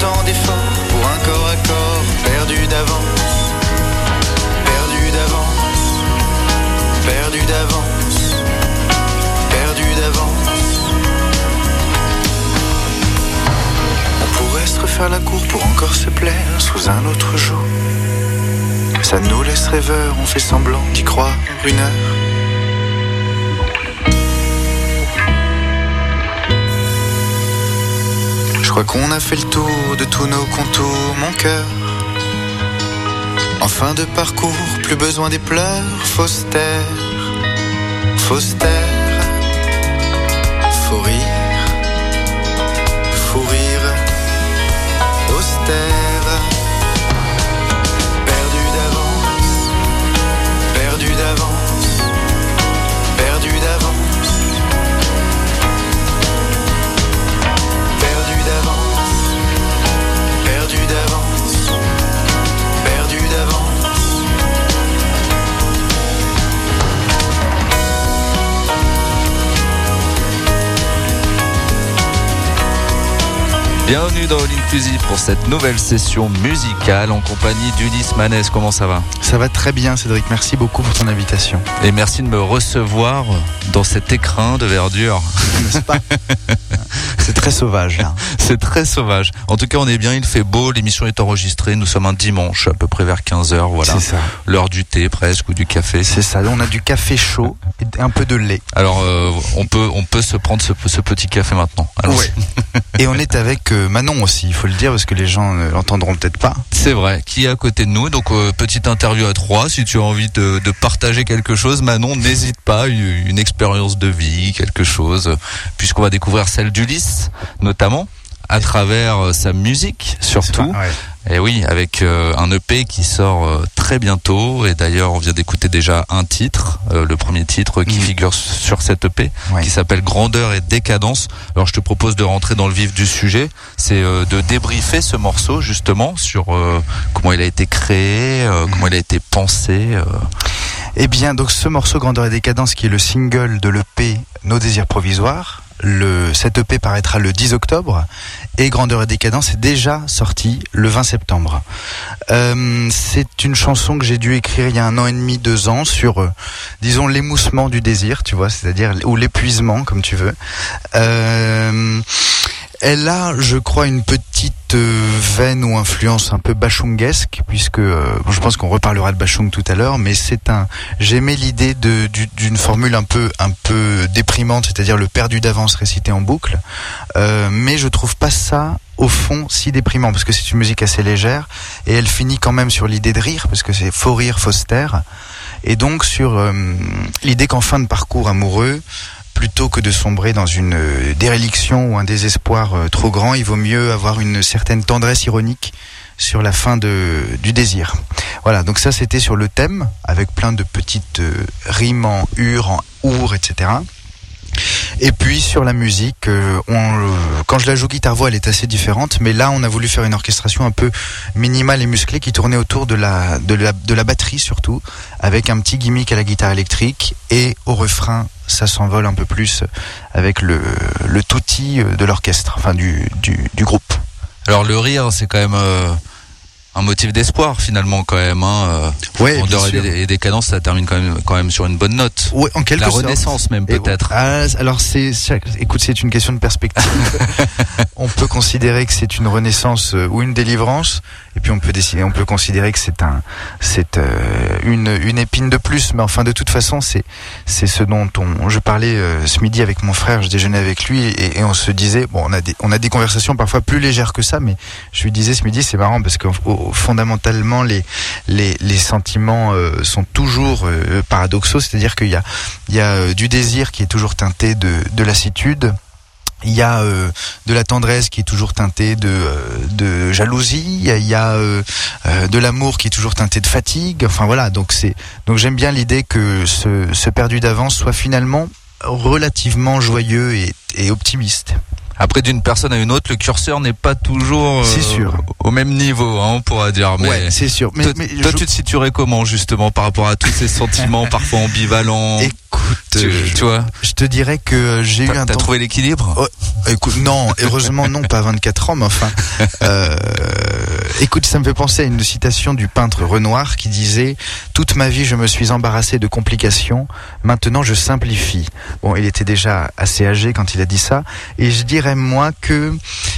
tant d'efforts pour un corps à corps perdu d'avance. Perdu d'avance, perdu d'avance, perdu d'avance. On pourrait se refaire la cour pour encore se plaire sous un autre jour. Ça nous laisse rêveurs, on fait semblant d'y croire une heure. Crois qu'on a fait le tour de tous nos contours, mon cœur. En fin de parcours, plus besoin des pleurs, fausse terre, faut rire, Bienvenue dans All Inclusive pour cette nouvelle session musicale en compagnie d'Ulysse Manès. Comment ça va? Ça va très bien, Cédric. Merci beaucoup pour ton invitation. Et merci de me recevoir dans cet écrin de verdure. N'est-ce pas? C'est très sauvage. là. C'est très sauvage. En tout cas, on est bien, il fait beau, l'émission est enregistrée. Nous sommes un dimanche, à peu près vers 15h. Voilà. C'est ça. L'heure du thé presque ou du café. C'est ça. On a du café chaud et un peu de lait. Alors, euh, on, peut, on peut se prendre ce, ce petit café maintenant. Alors, Ouais. Et on est avec euh, Manon aussi, il faut le dire, parce que les gens ne l'entendront peut-être pas. C'est vrai, qui est à côté de nous. Donc, euh, petite interview à trois. Si tu as envie de, de partager quelque chose, Manon, n'hésite pas. Une, une expérience de vie, quelque chose. Puisqu'on va découvrir celle d'Ulysse, notamment, à travers sa musique, surtout. Ouais. Et oui, avec euh, un EP qui sort euh, très bientôt. Et d'ailleurs, on vient d'écouter déjà un titre, euh, le premier titre qui Mhm. figure sur cet EP, Ouais. qui s'appelle Grandeur et Décadence. Alors, je te propose de rentrer dans le vif du sujet. C'est de débriefer ce morceau, justement, sur comment il a été créé, euh, comment il a été pensé. Eh bien, donc ce morceau Grandeur et Décadence, qui est le single de l'EP Nos désirs provisoires, le, cet EP paraîtra le 10 octobre et Grandeur et Décadence est déjà sorti le 20 septembre. Euh, c'est une chanson que j'ai dû écrire il y a un an et demi, deux ans sur, euh, disons, l'émoussement du désir, tu vois, c'est-à-dire ou l'épuisement, comme tu veux. Euh, elle a, je crois, une petite euh, veine ou influence un peu bachungesque, puisque euh, je pense qu'on reparlera de Bachung tout à l'heure, mais c'est un. J'aimais l'idée de- du- d'une formule un peu un peu déprimante, c'est-à-dire le perdu d'avance récité en boucle, Euh, mais je trouve pas ça au fond si déprimant parce que c'est une musique assez légère et elle finit quand même sur l'idée de rire parce que c'est faut rire, faut se taire et donc sur euh, l'idée qu'en fin de parcours amoureux plutôt que de sombrer dans une euh, déréliction ou un désespoir euh, trop grand, il vaut mieux avoir une certaine tendresse ironique sur la fin de, du désir. Voilà, donc ça c'était sur le thème, avec plein de petites euh, rimes en ur, en our, etc. Et puis sur la musique, euh, euh, quand je la joue guitare voix, elle est assez différente, mais là on a voulu faire une orchestration un peu minimale et musclée qui tournait autour de la de la, de la batterie surtout, avec un petit gimmick à la guitare électrique et au refrain ça s'envole un peu plus avec le le touti de l'orchestre, enfin du, du groupe. Alors le rire, c'est quand même euh, un motif d'espoir finalement quand même. Hein. euh, Ouais, Grandeur et, cadences, ça termine quand même, quand même sur une bonne note. Ouais, en quelque La sorte. renaissance même peut-être. Ah, alors c'est, écoute, c'est une question de perspective. on peut considérer que c'est une renaissance euh, ou une délivrance, et puis on peut décider, on peut considérer que c'est un, c'est euh, une, une épine de plus. Mais enfin, de toute façon, c'est, c'est ce dont on, je parlais euh, ce midi avec mon frère, je déjeunais avec lui, et, et on se disait, bon, on a des, on a des conversations parfois plus légères que ça, mais je lui disais ce midi, c'est marrant parce que au- fondamentalement, les, sentiments euh, sont toujours euh, paradoxaux, c'est-à-dire qu'il y a il y a euh, du désir qui est toujours teinté de, de lassitude. Il y a de la tendresse qui est toujours teintée de, jalousie. Il y a, de l'amour qui est toujours teinté de fatigue. Enfin voilà, donc c'est donc j'aime bien l'idée que ce, ce perdu d'avance soit finalement relativement joyeux et, et optimiste. Après, d'une personne à une autre, le curseur n'est pas toujours euh, sûr. au même niveau, hein, on pourra dire. Mais ouais, c'est sûr. Mais, toi, mais toi, je- tu te situerais comment justement par rapport à tous ces sentiments parfois ambivalents écoute, tu, euh, tu vois je te dirais que j'ai eu un t'as temps trouvé l'équilibre? Oh, Écoute, non, heureusement non, pas à 24 ans, mais enfin. Euh, écoute, ça me fait penser à une citation du peintre Renoir qui disait Toute ma vie, je me suis embarrassé de complications. Maintenant, je simplifie. Bon, il était déjà assez âgé quand il a dit ça, et je dirais moi que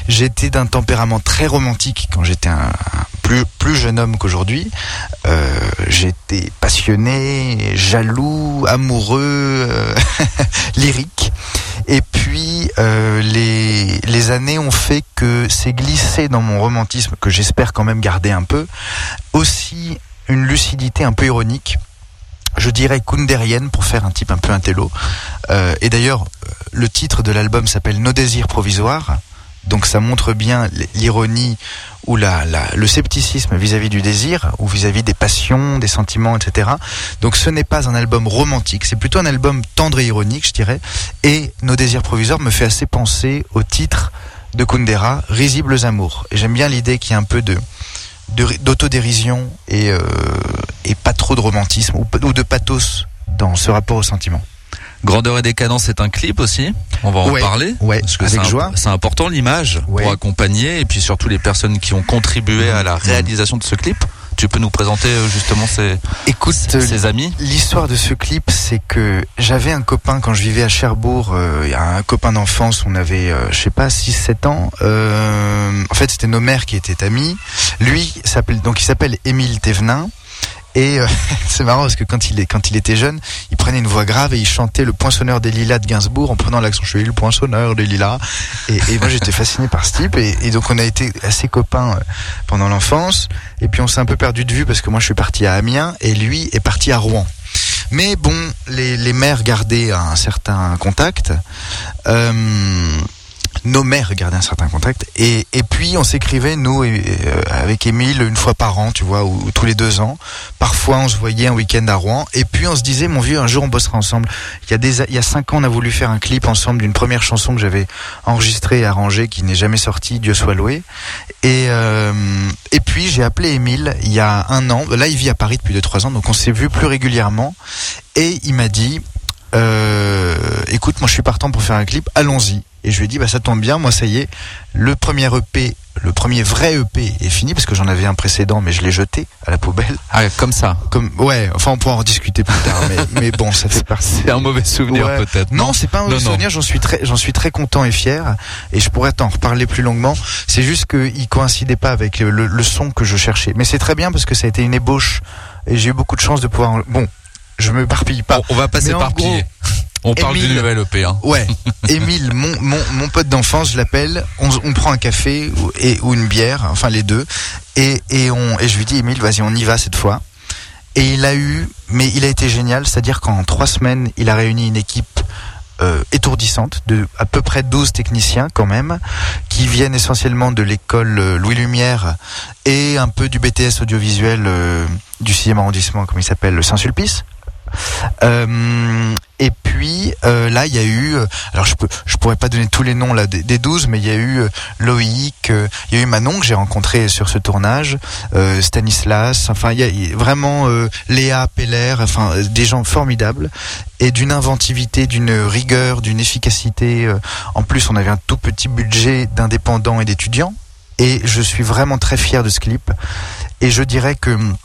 j'étais d'un tempérament très romantique quand j'étais un, un plus plus jeune homme qu'aujourd'hui. Euh, j'étais passionné, jaloux, amoureux, euh, lyrique. Et puis euh, les, les années ont fait que c'est glissé dans mon romantisme, que j'espère quand même garder un peu, aussi une lucidité un peu ironique. Je dirais kundérienne pour faire un type un peu intello. Euh, et d'ailleurs, le titre de l'album s'appelle Nos désirs provisoires. Donc ça montre bien l'ironie ou la, le scepticisme vis-à-vis du désir ou vis-à-vis des passions, des sentiments, etc. Donc ce n'est pas un album romantique, c'est plutôt un album tendre et ironique, je dirais. Et Nos désirs provisoires me fait assez penser au titre de Kundera, Risibles amours. Et j'aime bien l'idée qu'il y a un peu de d'autodérision et, euh, et pas trop de romantisme ou, ou de pathos dans ce rapport au sentiment. Grandeur et décadence, c'est un clip aussi. On va en Ouais, parler. ouais, parce que avec c'est joie. c'est important l'image Ouais. pour accompagner et puis surtout les personnes qui ont contribué à la réalisation de ce clip. Tu peux nous présenter euh, justement ces, Écoute, euh, ces amis L'histoire de ce clip, c'est que j'avais un copain quand je vivais à Cherbourg, euh, un copain d'enfance, on avait, euh, je sais pas, 6-7 ans. Euh, en fait, c'était nos mères qui étaient amies. Lui, s'appelle, donc il s'appelle Émile Thévenin. Et euh, c'est marrant parce que quand il, est, quand il était jeune, il prenait une voix grave et il chantait le poinçonneur des lilas de Gainsbourg en prenant l'accent suis le poinçonneur des lilas. Et, et moi j'étais fasciné par ce type et, et donc on a été assez copains euh, pendant l'enfance. Et puis on s'est un peu perdu de vue parce que moi je suis parti à Amiens et lui est parti à Rouen. Mais bon, les, les mères gardaient un certain contact. Euh, nos mères un certain contact. Et, et puis, on s'écrivait, nous, euh, avec Émile, une fois par an, tu vois, ou, ou tous les deux ans. Parfois, on se voyait un week-end à Rouen. Et puis, on se disait, mon vieux, un jour, on bossera ensemble. Il y a, des, il y a cinq ans, on a voulu faire un clip ensemble d'une première chanson que j'avais enregistrée et arrangée, qui n'est jamais sortie, Dieu soit loué. Et, euh, et puis, j'ai appelé Émile il y a un an. Là, il vit à Paris depuis deux, trois ans, donc on s'est vu plus régulièrement. Et il m'a dit, euh, écoute, moi je suis partant pour faire un clip, allons-y. Et je lui ai dit, bah ça tombe bien, moi ça y est, le premier EP, le premier vrai EP est fini parce que j'en avais un précédent, mais je l'ai jeté à la poubelle. Ah, comme ça. Comme, ouais, enfin on pourra en discuter plus tard, mais, mais bon, ça fait partie. C'est un mauvais souvenir Ouais. peut-être. Non, c'est pas un mauvais Non, souvenir. J'en suis très, j'en suis très content et fier. Et je pourrais t'en reparler plus longuement. C'est juste qu'il coïncidait pas avec le, le son que je cherchais. Mais c'est très bien parce que ça a été une ébauche et j'ai eu beaucoup de chance de pouvoir. Bon, je me parpille pas. On, on va pas Mais en s'éparpiller. On parle du Émile- nouvel EP. Hein. Ouais, Émile, mon, mon, mon pote d'enfance, je l'appelle. On, on prend un café ou, et, ou une bière, enfin les deux. Et, et, on, et je lui dis, Émile, vas-y, on y va cette fois. Et il a eu, mais il a été génial, c'est-à-dire qu'en trois semaines, il a réuni une équipe euh, étourdissante de à peu près 12 techniciens quand même, qui viennent essentiellement de l'école euh, Louis Lumière et un peu du BTS audiovisuel euh, du 6e arrondissement, comme il s'appelle, le Saint-Sulpice. Euh, Et puis euh, là, il y a eu, euh, alors je peux, pourrais pas donner tous les noms là des, des 12, mais il y a eu Loïc, il y a eu Manon que j'ai rencontré sur ce tournage, Stanislas, enfin il y a, vraiment Léa Peller, enfin des gens formidables et d'une inventivité, d'une rigueur, d'une efficacité. en plus, on avait un tout petit budget d'indépendants et d'étudiants, et je suis vraiment très fier de ce clip. Et je dirais que hum,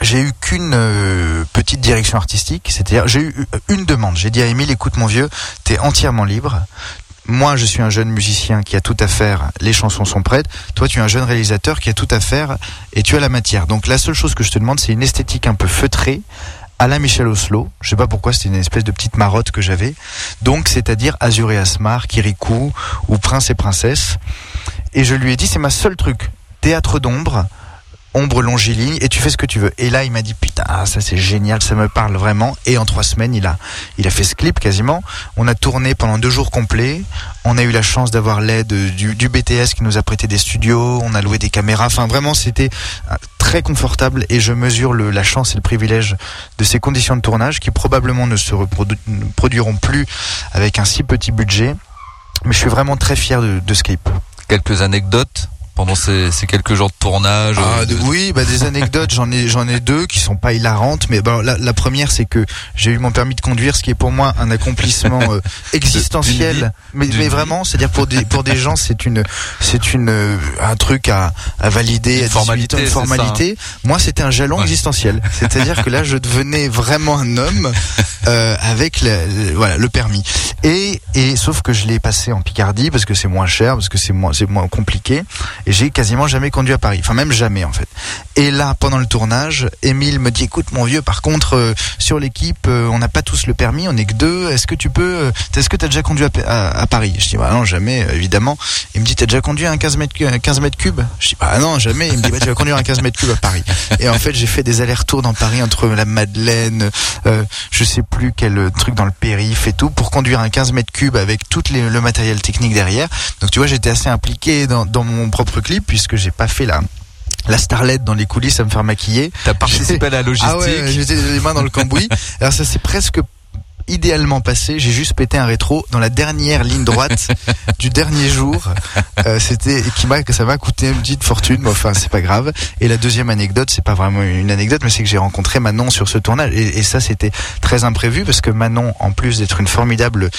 j'ai eu qu'une euh, petite direction artistique, c'est-à-dire j'ai eu euh, une demande. J'ai dit à Émile, écoute mon vieux, t'es entièrement libre. Moi, je suis un jeune musicien qui a tout à faire, les chansons sont prêtes. Toi, tu es un jeune réalisateur qui a tout à faire et tu as la matière. Donc la seule chose que je te demande, c'est une esthétique un peu feutrée, à la Michel Oslo. Je sais pas pourquoi, c'était une espèce de petite marotte que j'avais. Donc, c'est-à-dire Azur et Asmar, Kirikou ou Prince et Princesse. Et je lui ai dit, c'est ma seule truc. Théâtre d'ombre, ombre longiligne, et tu fais ce que tu veux. Et là, il m'a dit, putain, ah, ça c'est génial, ça me parle vraiment. Et en trois semaines, il a, il a fait ce clip quasiment. On a tourné pendant deux jours complets. On a eu la chance d'avoir l'aide du, BTS qui nous a prêté des studios. On a loué des caméras. Enfin, vraiment, c'était euh, très confortable. Et je mesure le, la chance et le privilège de ces conditions de tournage qui probablement ne se reprodu- ne produiront plus avec un si petit budget. Mais je suis vraiment très fier de, de ce clip. Quelques anecdotes? Pendant ces, ces quelques jours de tournage. Ah, euh, de- de- oui, bah, des anecdotes, j'en ai, j'en ai deux qui sont pas hilarantes, mais bah, la, la première c'est que j'ai eu mon permis de conduire, ce qui est pour moi un accomplissement euh, existentiel, mais, mais vraiment, c'est-à-dire pour des pour des gens c'est une c'est une euh, un truc à, à valider, Une à 18 formalité, ans, une ça, hein. formalité. Moi, c'était un jalon Ouais. existentiel, c'est-à-dire que là, je devenais vraiment un homme euh, avec le, le- voilà le permis. Et et sauf que je l'ai passé en Picardie parce que c'est moins cher, parce que c'est moins c'est moins compliqué, et j'ai quasiment jamais conduit à Paris, enfin même jamais en fait. Et là, pendant le tournage, Émile me dit écoute mon vieux, par contre euh, sur l'équipe, euh, on n'a pas tous le permis, on est que deux. Est-ce que tu peux euh, Est-ce que tu as déjà conduit à, Pa- à- à Paris? Je dis bah non jamais euh, évidemment. Il me dit t'as déjà conduit un 15 mètres cu- un 15 mètres cubes? Je dis bah non jamais. Il me dit bah tu vas conduire un 15 mètres cubes à Paris. Et en fait j'ai fait des allers-retours dans Paris entre la Madeleine, euh, je sais plus quel euh, truc dans le périph et tout pour conduire un 15 mètres cubes avec tout le matériel technique derrière. Donc tu vois j'étais assez impliqué dans, dans mon propre clip puisque j'ai pas fait la la starlette dans les coulisses à me faire maquiller. T'as participé à la logistique. Ah ouais, j'étais les mains dans le cambouis. Alors ça s'est presque idéalement passé. J'ai juste pété un rétro dans la dernière ligne droite du dernier jour. Euh, c'était qui m'a ça m'a coûté une petite fortune, mais enfin c'est pas grave. Et la deuxième anecdote, c'est pas vraiment une anecdote, mais c'est que j'ai rencontré Manon sur ce tournage. Et, et ça c'était très imprévu parce que Manon, en plus d'être une formidable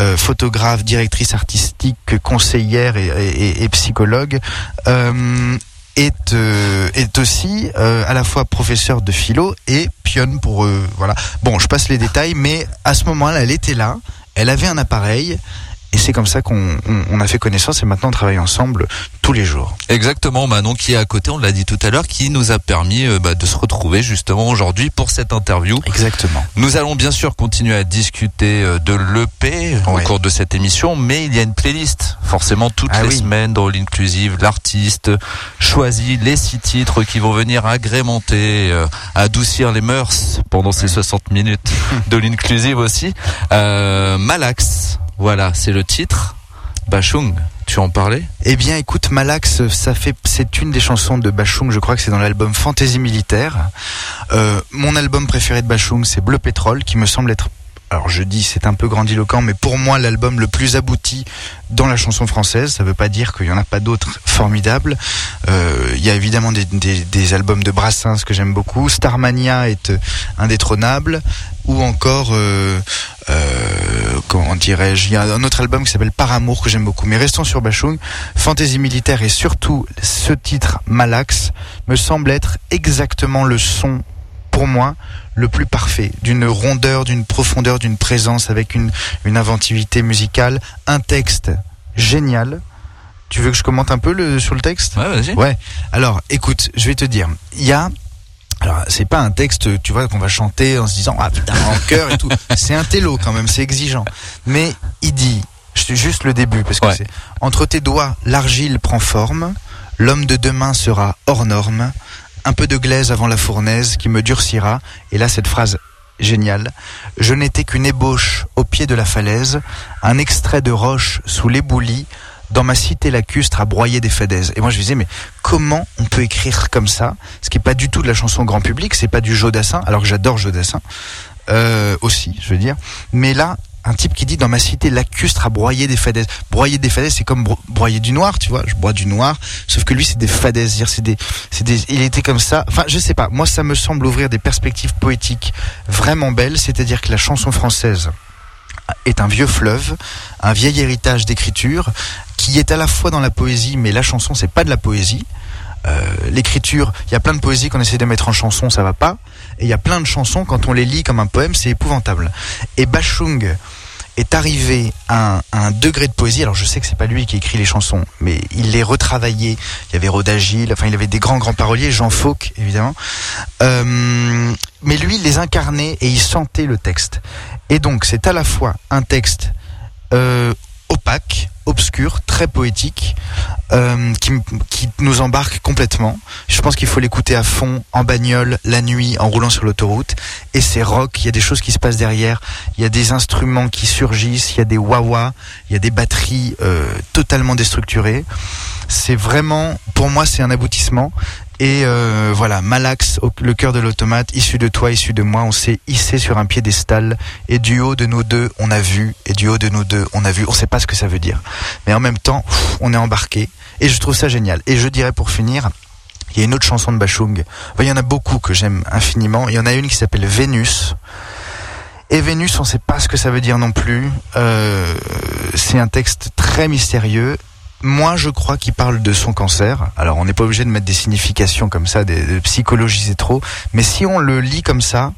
euh, photographe, directrice artistique, conseillère et, et- et psychologue. Euh, est, euh, est aussi euh, à la fois professeur de philo et pionne pour euh, voilà. Bon, je passe les détails, mais à ce moment-là, elle était là, elle avait un appareil. Et c'est comme ça qu'on on- on a fait connaissance et maintenant on travaille ensemble tous les jours. Exactement, Manon qui est à côté, on l'a dit tout à l'heure, qui nous a permis euh, bah, de se retrouver justement aujourd'hui pour cette interview. Exactement. Nous allons bien sûr continuer à discuter euh, de l'EP au Ouais. cours de cette émission, mais il y a une playlist. Forcément, toutes Ah les oui. semaines dans All Inclusive, l'artiste choisit les six titres qui vont venir agrémenter, euh, adoucir les mœurs pendant ces 60 minutes de l'Inclusive aussi. Malax, voilà, c'est le titre. Bachung, tu en parlais? Eh bien, écoute, Malax, ça fait, c'est une des chansons de Bachung. Je crois que c'est dans l'album Fantaisie militaire. Euh, mon album préféré de Bachung, c'est Bleu Pétrole, qui me semble être alors je dis c'est un peu grandiloquent, mais pour moi l'album le plus abouti dans la chanson française. Ça veut pas dire qu'il y en a pas d'autres formidables. Euh, Il y a évidemment des albums de Brassens que j'aime beaucoup. Starmania est euh, indétrônable. Ou encore, euh, euh, comment dirais-je, il y a un autre album qui s'appelle Par Amour que j'aime beaucoup. Mais restons sur Bachung. Fantaisie militaire et surtout ce titre Malax me semble être exactement le son pour moi le plus parfait, d'une rondeur, d'une profondeur, d'une présence avec une, une inventivité musicale, un texte génial. Tu veux que je commente un peu le, sur le texte? Ouais, vas-y. Ouais. Alors, écoute, je vais te dire, il y a alors, c'est pas un texte, tu vois, qu'on va chanter en se disant ah putain en cœur et tout. C'est un télo quand même, c'est exigeant. Mais il dit, je- juste le début parce que Ouais. c'est entre tes doigts l'argile prend forme, l'homme de demain sera hors norme, un peu de glaise avant la fournaise qui me durcira. Et là cette phrase géniale, je n'étais qu'une ébauche au pied de la falaise, un extrait de roche sous l'éboulis. Dans ma cité lacustre à broyer des fadaises. Et moi je me disais mais comment on peut écrire comme ça? Ce qui est pas du tout de la chanson grand public, c'est pas du Jodassin, alors que j'adore Jodassin. euh, aussi, je veux dire. Mais là, un type qui dit dans ma cité lacustre à broyer des fadaises. Broyer des fadaises, c'est comme bro- broyer du noir, tu vois. Je bois du noir, sauf que lui c'est des fadaises. C'est c'est des, il était comme ça. Enfin, je sais pas. Moi, ça me semble ouvrir des perspectives poétiques vraiment belles. C'est-à-dire que la chanson française est un vieux fleuve, un vieil héritage d'écriture qui est à la fois dans la poésie, mais la chanson c'est pas de la poésie. Euh, L'écriture, il y a plein de poésie qu'on essaie de mettre en chanson, ça va pas. Et il y a plein de chansons, quand on les lit comme un poème, c'est épouvantable. Et Bachung est arrivé à un, à un degré de poésie. Alors je sais que c'est pas lui qui écrit les chansons, mais il les retravaillait. Il y avait Rodagil, enfin il avait des grands grands paroliers, Jean Fauque évidemment. Euh, mais lui, il les incarnait et il sentait le texte. Et donc c'est à la fois un texte euh, opaque, obscur, très poétique, euh, qui, qui nous embarque complètement. Je pense qu'il faut l'écouter à fond, en bagnole, la nuit, en roulant sur l'autoroute. Et c'est rock, il y a des choses qui se passent derrière, il y a des instruments qui surgissent, il y a des wah il y a des batteries euh, totalement déstructurées. C'est vraiment, pour moi, c'est un aboutissement. Et euh, voilà, Malax, le cœur de l'automate, issu de toi, issu de moi, on s'est hissé sur un piédestal. Et du haut de nous deux, on a vu. Et du haut de nous deux, on a vu. On sait pas ce que ça veut dire. Mais en même temps, on est embarqué. Et je trouve ça génial. Et je dirais pour finir, il y a une autre chanson de Bachung. Il y en a beaucoup que j'aime infiniment. Il y en a une qui s'appelle Vénus. Et Vénus, on sait pas ce que ça veut dire non plus. Euh, c'est un texte très mystérieux. Moi, je crois qu'il parle de son cancer. Alors, on n'est pas obligé de mettre des significations comme ça, de, de psychologiser trop. Mais si on le lit comme ça,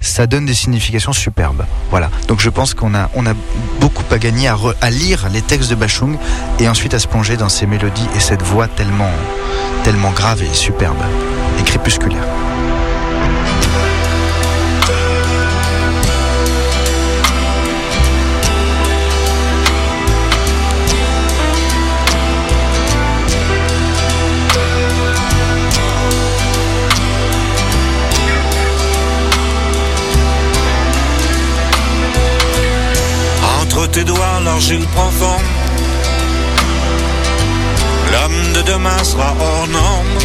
ça donne des significations superbes. Voilà. Donc, je pense qu'on a, on a beaucoup à gagner à lire les textes de Bachung et ensuite à se plonger dans ces mélodies et cette voix tellement, tellement grave et superbe et crépusculaire. Entre tes doigts, l'argile prend forme. L'homme de demain sera hors norme.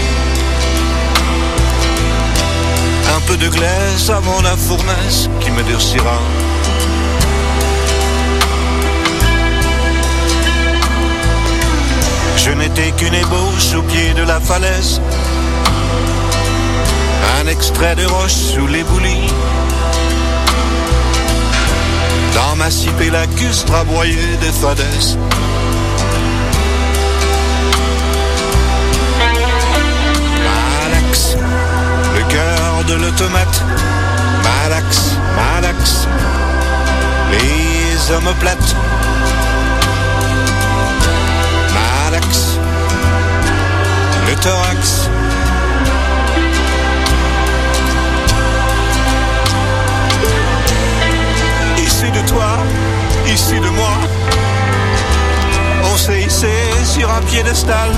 Un peu de glace avant la fournaise qui me durcira. Je n'étais qu'une ébauche au pied de la falaise. Un extrait de roche sous l'éboulis. Dans ma cipée lacustre des fadaises. Malax, le cœur de l'automate. Malax, Malax, les omoplates. Malax, le thorax. Issu de moi, on s'est hissé sur un piédestal.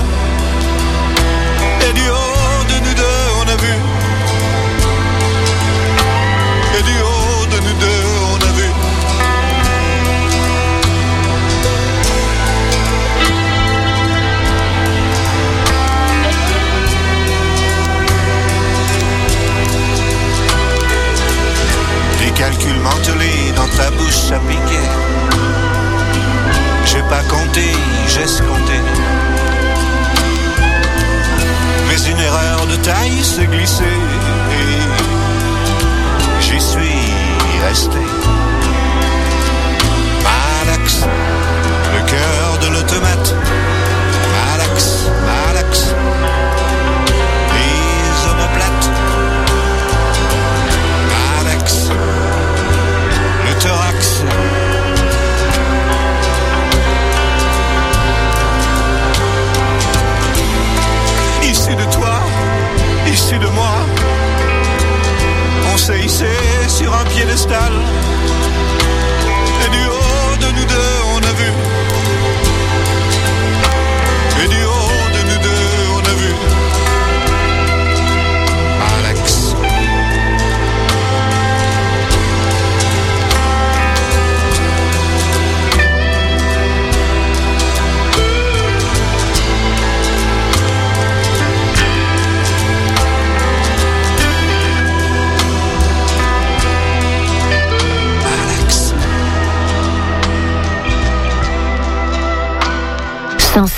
Et du haut de nous deux, on a vu.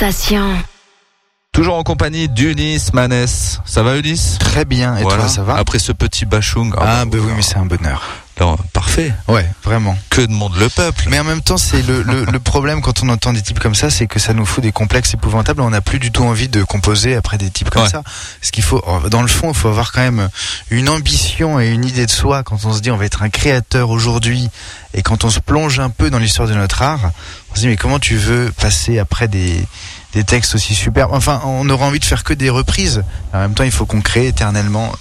Sensation. Toujours en compagnie d'Ulysse Manès. Ça va Ulysse? Très bien. Et Voilà. toi, ça va? Après ce petit bachung. Ah, bah oui, mais c'est un bonheur. Alors, parfait. Ouais, vraiment. Que demande le peuple? Mais en même temps, c'est le, le, le problème quand on entend des types comme ça, c'est que ça nous fout des complexes épouvantables. On n'a plus du tout envie de composer après des types comme Ouais. ça. Ce qu'il faut, dans le fond, il faut avoir quand même une ambition et une idée de soi quand on se dit on va être un créateur aujourd'hui et quand on se plonge un peu dans l'histoire de notre art, on se dit mais comment tu veux passer après des des textes aussi superbes. Enfin, on aura envie de faire que des reprises. En même temps, il faut qu'on crée éternellement.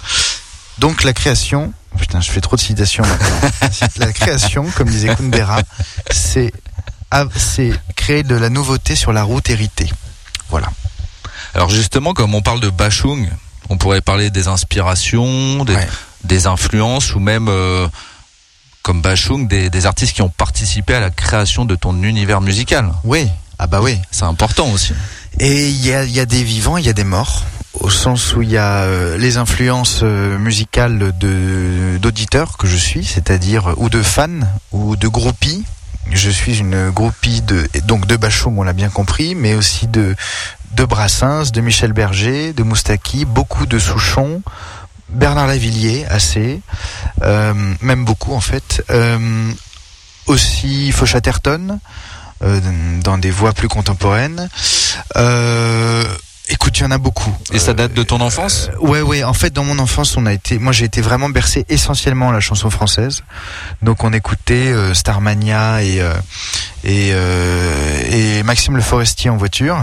Donc la création, putain, je fais trop de citations maintenant. la création, comme disait Kundera, c'est c'est créer de la nouveauté sur la route héritée. Voilà. Alors justement, comme on parle de bachung, on pourrait parler des inspirations, des, Ouais. des influences ou même, euh, comme bachung, des, des artistes qui ont participé à la création de ton univers musical. Oui. Ah bah oui. C'est important aussi. Et il y a, des vivants, il y a des morts, au sens où il y a euh, les influences euh, musicales d'auditeurs que je suis, c'est-à-dire ou de fans ou de groupies. Je suis une groupie de donc de Bachung, on l'a bien compris, mais aussi de de Brassens, de Michel Berger, de Moustaki, beaucoup de Souchon, Bernard Lavillier, assez, euh, même beaucoup en fait. Euh, aussi Fauchatterton, euh, dans des voix plus contemporaines. Euh, écoute, il y en a beaucoup. Et ça date de ton enfance? Euh, ouais, ouais. En fait, dans mon enfance, on a été, moi, j'ai été vraiment bercé essentiellement à la chanson française. Donc, on écoutait euh, Starmania et euh, et, euh, et Maxime Le Forestier en voiture.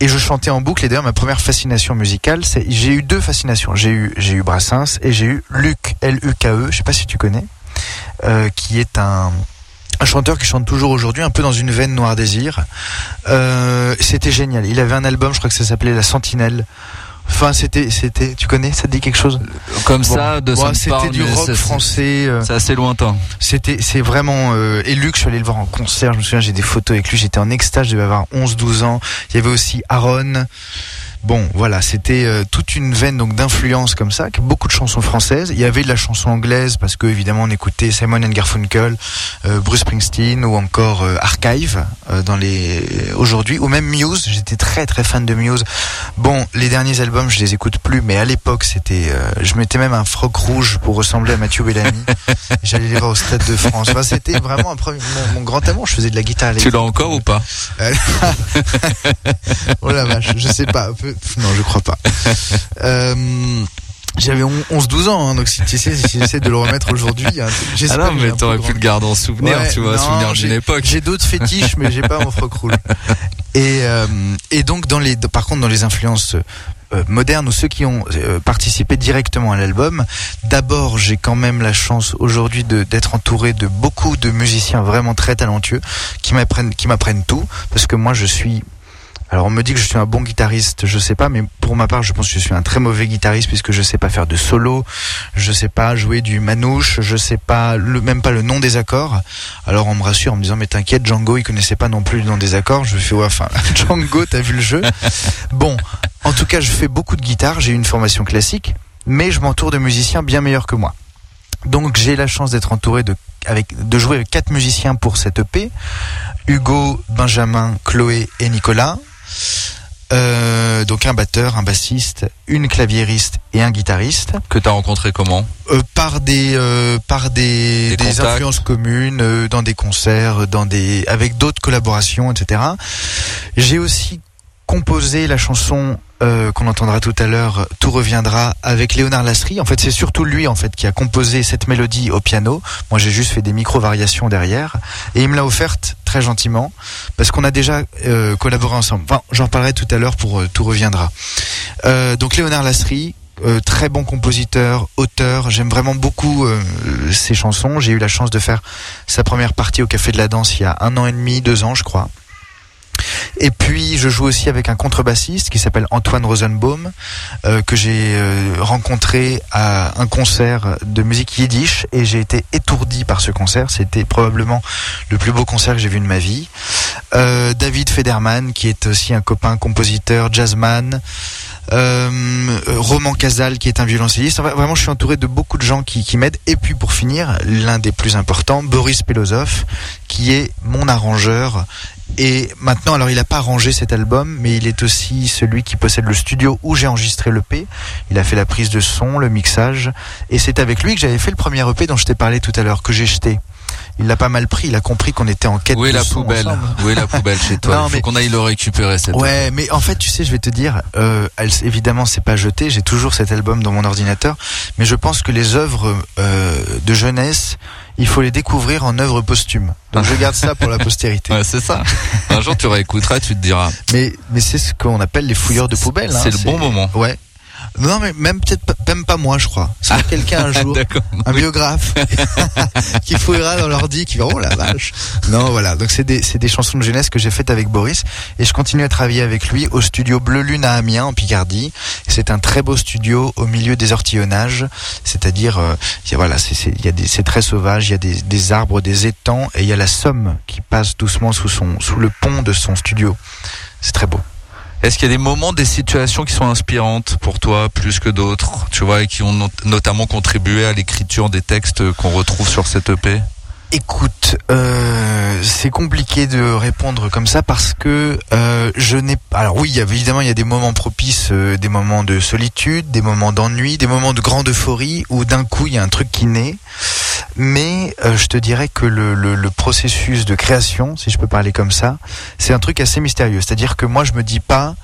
Et je chantais en boucle. Et d'ailleurs, ma première fascination musicale, c'est j'ai eu deux fascinations. J'ai eu j'ai eu Brassens et j'ai eu Luc L U K E. Je sais pas si tu connais, euh, qui est un un chanteur qui chante toujours aujourd'hui, un peu dans une veine Noir Désir. Euh, c'était génial. Il avait un album, je crois que ça s'appelait La Sentinelle. Enfin, c'était, c'était, tu connais, ça te dit quelque chose? Comme Bon. ça, de me C'était du rock français. euh, C'est assez lointain. C'était, c'est vraiment. Euh, et Luc, je suis allé le voir en concert. Je me souviens, j'ai des photos avec lui. J'étais en extase. Je devais avoir 11-12 ans. Il y avait aussi Aaron. Bon, voilà, c'était euh, toute une veine donc d'influence comme ça, beaucoup de chansons françaises. Il y avait de la chanson anglaise parce que évidemment on écoutait Simon and Garfunkel, euh, Bruce Springsteen ou encore euh, Archive dans les aujourd'hui ou même Muse. J'étais très très fan de Muse. Bon, les derniers albums je les écoute plus, mais à l'époque c'était, je mettais même un froc rouge pour ressembler à Mathieu Bellamy. J'allais les voir au Stade de France. Enfin, c'était vraiment un premier, mon, mon grand amour. Je faisais de la guitare. Tu l'as encore ou pas? Oh la vache, je sais pas. peu- Non, je crois pas. Euh, J'avais on- 11-12 ans, hein, donc si tu sais, si j'essaie de le remettre aujourd'hui, truc- Ah non, mais t'aurais pu le garder en souvenir, Ouais, tu vois, non, souvenir d'une époque. J'ai d'autres fétiches, mais j'ai pas mon froc. Et, euh, et donc, dans les, par contre, dans les influences euh, modernes ou ceux qui ont participé directement à l'album, d'abord, j'ai quand même la chance aujourd'hui d'être entouré de beaucoup de musiciens vraiment très talentueux qui m'apprennent, qui m'apprennent tout, parce que moi, je suis alors on me dit que je suis un bon guitariste, je sais pas, mais pour ma part, je pense que je suis un très mauvais guitariste puisque je sais pas faire de solo, je sais pas jouer du manouche, je sais pas même pas le nom des accords. Alors on me rassure en me disant mais t'inquiète, Django il connaissait pas non plus le nom des accords. Je fais ouais, enfin Django, t'as vu le jeu? Bon, en tout cas, je fais beaucoup de guitare, j'ai une formation classique, mais je m'entoure de musiciens bien meilleurs que moi. Donc j'ai la chance d'être entouré de avec de jouer avec quatre musiciens pour cette EP. Hugo, Benjamin, Chloé et Nicolas. Euh, donc un batteur, un bassiste, une claviériste et un guitariste. Que t'as rencontré comment? Euh, par des euh, par des, Des des contacts. influences communes, dans des concerts, dans des avec d'autres collaborations, etc. J'ai aussi composé la chanson qu'on entendra tout à l'heure, Tout reviendra, avec Léonard Lasserie. En fait, c'est surtout lui en fait qui a composé cette mélodie au piano. Moi, j'ai juste fait des micro variations derrière, et il me l'a offerte très gentiment parce qu'on a déjà euh, collaboré ensemble. Enfin, j'en parlerai tout à l'heure pour euh, Tout reviendra. Euh, donc Léonard Lasserie, très bon compositeur, auteur. J'aime vraiment beaucoup ses chansons. J'ai eu la chance de faire sa première partie au Café de la Danse il y a un an et demi, deux ans, je crois. Et puis je joue aussi avec un contrebassiste qui s'appelle Antoine Rosenbaum euh, que j'ai euh, rencontré à un concert de musique yiddish et j'ai été étourdi par ce concert. C'était probablement le plus beau concert que j'ai vu de ma vie. Euh, David Federman qui est aussi un copain compositeur, jazzman. Roman Casal qui est un violoncelliste. Enfin, vraiment, je suis entouré de beaucoup de gens qui, qui m'aident. Et puis pour finir, l'un des plus importants, Boris Pelosov, qui est mon arrangeur. Et maintenant, alors il n'a pas arrangé cet album, mais il est aussi celui qui possède le studio où j'ai enregistré l'EP. Il a fait la prise de son, le mixage, et c'est avec lui que j'avais fait le premier EP dont je t'ai parlé tout à l'heure, que j'ai jeté. Il l'a pas mal pris, il a compris qu'on était en quête Où est de la son poubelle ensemble. Où est la poubelle chez toi Non, Il faut mais- qu'on aille le récupérer cette. Ouais, mais en fait, tu sais, je vais te dire, euh, elle, évidemment, c'est pas jeté. J'ai toujours cet album dans mon ordinateur, mais je pense que les œuvres euh, de jeunesse, il faut les découvrir en œuvres posthumes. Donc, je garde ça pour la postérité. Ouais, c'est ça. Un jour tu réécouteras, tu te diras. Mais, mais c'est ce qu'on appelle les fouilleurs de poubelles. hein. C'est le bon moment. Ouais. Non, mais même peut-être même pas moi, je crois. C'est quelqu'un un jour. Un biographe qui fouillera dans l'ordi, qui va oh la vache. Non, voilà. Donc c'est des c'est des chansons de jeunesse que j'ai faites avec Boris et je continue à travailler avec lui au studio Bleu Lune à Amiens en Picardie. C'est un très beau studio au milieu des ortillonnages, c'est-à-dire euh, voilà, c'est très sauvage, il y a des, des arbres, des étangs et il y a la Somme qui passe doucement sous son sous le pont de son studio. C'est très beau. Est-ce qu'il y a des moments, des situations qui sont inspirantes pour toi plus que d'autres, tu vois, et qui ont not- notamment contribué à l'écriture des textes qu'on retrouve sur cette EP Écoute, euh, c'est compliqué de répondre comme ça parce que euh, je n'ai pas. Alors oui, évidemment, il y a des moments propices, euh, des moments de solitude, des moments d'ennui, des moments de grande euphorie où d'un coup il y a un truc qui naît. Mais euh, je te dirais que le, le, le processus de création, si je peux parler comme ça, c'est un truc assez mystérieux. C'est-à-dire que moi, je me dis pas,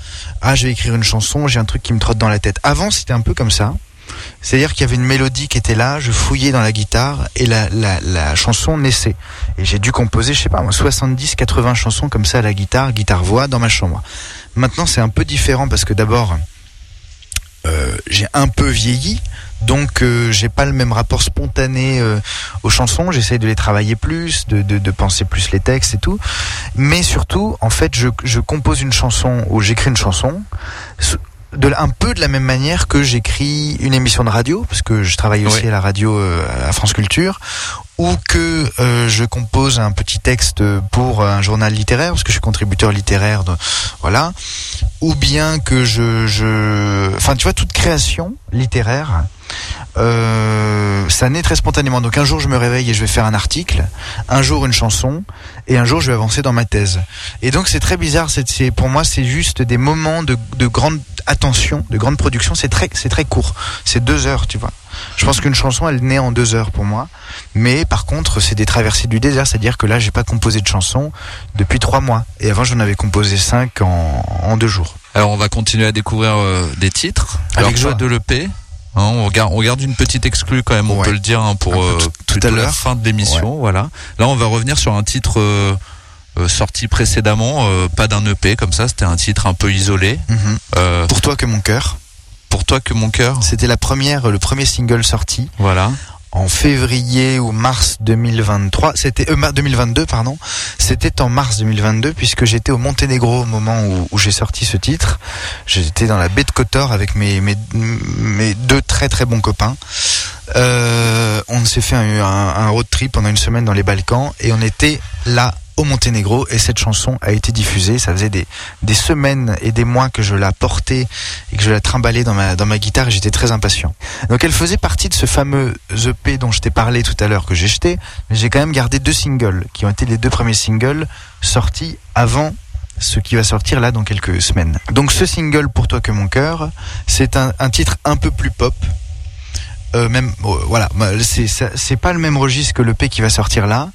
ah, je vais écrire une chanson, j'ai un truc qui me trotte dans la tête. Avant, c'était un peu comme ça. C'est-à-dire qu'il y avait une mélodie qui était là, je fouillais dans la guitare et la, la, la chanson naissait. Et j'ai dû composer, je sais pas, moi, 70, 80 chansons comme ça à la guitare, guitare-voix, dans ma chambre. Maintenant, c'est un peu différent parce que d'abord, euh, j'ai un peu vieilli, donc euh, j'ai pas le même rapport spontané euh, aux chansons. J'essaye de les travailler plus, de, de, de penser plus les textes et tout. Mais surtout, en fait, je, je compose une chanson ou j'écris une chanson de, un peu de la même manière que j'écris une émission de radio, parce que je travaille aussi Oui. à la radio euh, à France Culture, ou que euh, je compose un petit texte pour un journal littéraire, parce que je suis contributeur littéraire, de, voilà, ou bien que je, je, enfin tu vois, toute création littéraire, euh, ça naît très spontanément. Donc un jour je me réveille et je vais faire un article, un jour une chanson, et un jour je vais avancer dans ma thèse. Et donc c'est très bizarre. C'est, c'est- pour moi c'est juste des moments de, de grande attention, de grande production. C'est très, c'est très court. C'est deux heures, tu vois. Je pense qu'une chanson elle naît en deux heures pour moi. Mais par contre c'est des traversées du désert, c'est-à-dire que là j'ai pas composé de chanson depuis trois mois. Et avant j'en avais composé cinq en, en deux jours. Alors on va continuer à découvrir euh, des titres. Avec joie. de l'EP. Hein, on regarde, on regarde une petite exclue quand même, on Ouais. peut le dire hein, pour euh, tout- à l'heure. fin de l'émission. Voilà. Là, on va revenir sur un titre euh, sorti précédemment, euh, pas d'un EP comme ça. C'était un titre un peu isolé. Mhm. Euh, Pour toi que mon cœur. pour toi que mon cœur. C'était la première, le premier single sorti. Voilà. en février ou mars 2023. C'était euh, mar- 2022, pardon. C'était en mars 2022 puisque j'étais au Monténégro au moment où, où j'ai sorti ce titre. J'étais dans la baie de Kotor avec mes, mes, mes deux très très bons copains. Euh, on s'est fait un, un- un road trip pendant une semaine dans les Balkans et on était là au Monténégro et cette chanson a été diffusée. Ça faisait des, des semaines et des mois que je la portais et que je la trimballais dans ma, dans ma guitare et j'étais très impatient. Donc elle faisait partie de ce fameux EP dont je t'ai parlé tout à l'heure que j'ai jeté, mais j'ai quand même gardé deux singles qui ont été les deux premiers singles sortis avant ce qui va sortir là dans quelques semaines. Donc ce single pour toi que mon cœur, c'est un, un titre un peu plus pop. Euh, même euh, voilà, bah, c'est pas le même registre que le P qui va sortir là.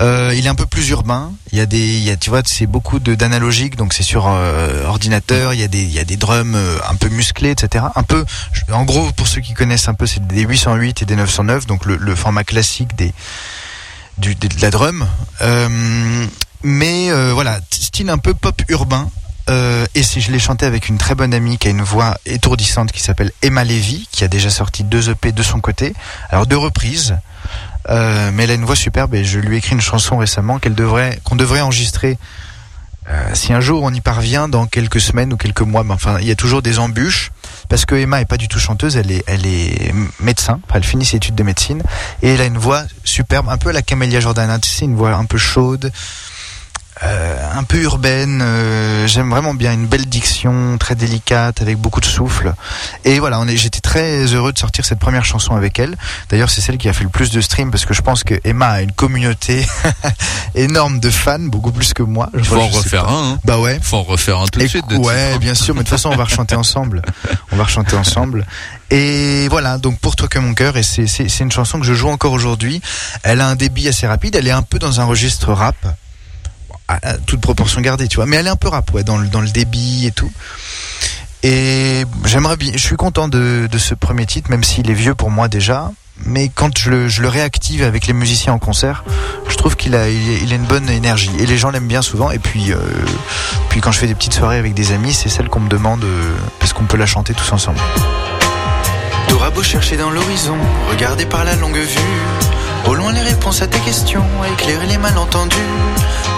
Euh, il est un peu plus urbain. Il y a des, tu vois, c'est beaucoup de d'analogique, donc c'est sur euh, ordinateur. Il y a des, il y a des drums euh, un peu musclés, etc. Un peu, en gros, pour ceux qui connaissent un peu, c'est des 808 et des 909, donc le, le format classique des, du, de la drum. Mais voilà, style un peu pop urbain. Euh, et si je l'ai chanté avec une très bonne amie qui a une voix étourdissante qui s'appelle Emma Levy, qui a déjà sorti deux EP de son côté, alors deux reprises. Euh, mais elle a une voix superbe et je lui ai écrit une chanson récemment qu'elle devrait, qu'on devrait enregistrer. euh, si un jour on y parvient dans quelques semaines ou quelques mois, mais enfin il y a toujours des embûches. Parce que Emma est pas du tout chanteuse, elle est, elle est médecin, enfin, elle finit ses études de médecine. Et elle a une voix superbe, un peu à la Camélia Jordana, tu sais, une voix un peu chaude, euh, un peu urbaine. euh, J'aime vraiment bien une belle diction, très délicate, avec beaucoup de souffle. Et voilà, on est, j'étais très heureux de sortir cette première chanson avec elle. D'ailleurs, c'est celle qui a fait le plus de streams parce que je pense que Emma a une communauté énorme de fans, beaucoup plus que moi. Il faut en refaire un. Hein. Bah ouais. Faut en refaire un tout de suite. de ouais, titre. bien sûr, mais de toute façon, on va rechanter ensemble. On va rechanter ensemble. Et voilà, donc pour toi que mon cœur, et c'est une chanson que je joue encore aujourd'hui. Elle a un débit assez rapide, elle est un peu dans un registre rap, toute proportion gardée, tu vois, mais elle est un peu rap, ouais, dans le, débit et tout. Et j'aimerais bien, je suis content de, ce premier titre, même s'il est vieux pour moi déjà. Mais quand je le, réactive avec les musiciens en concert, je trouve qu'il a, une bonne énergie. Et les gens l'aiment bien souvent. Et puis, euh, puis quand je fais des petites soirées avec des amis, c'est celle qu'on me demande euh, est-ce qu'on peut la chanter tous ensemble. T'auras beau chercher dans l'horizon, regarder par la longue vue, au loin les réponses à tes questions, éclairer les malentendus.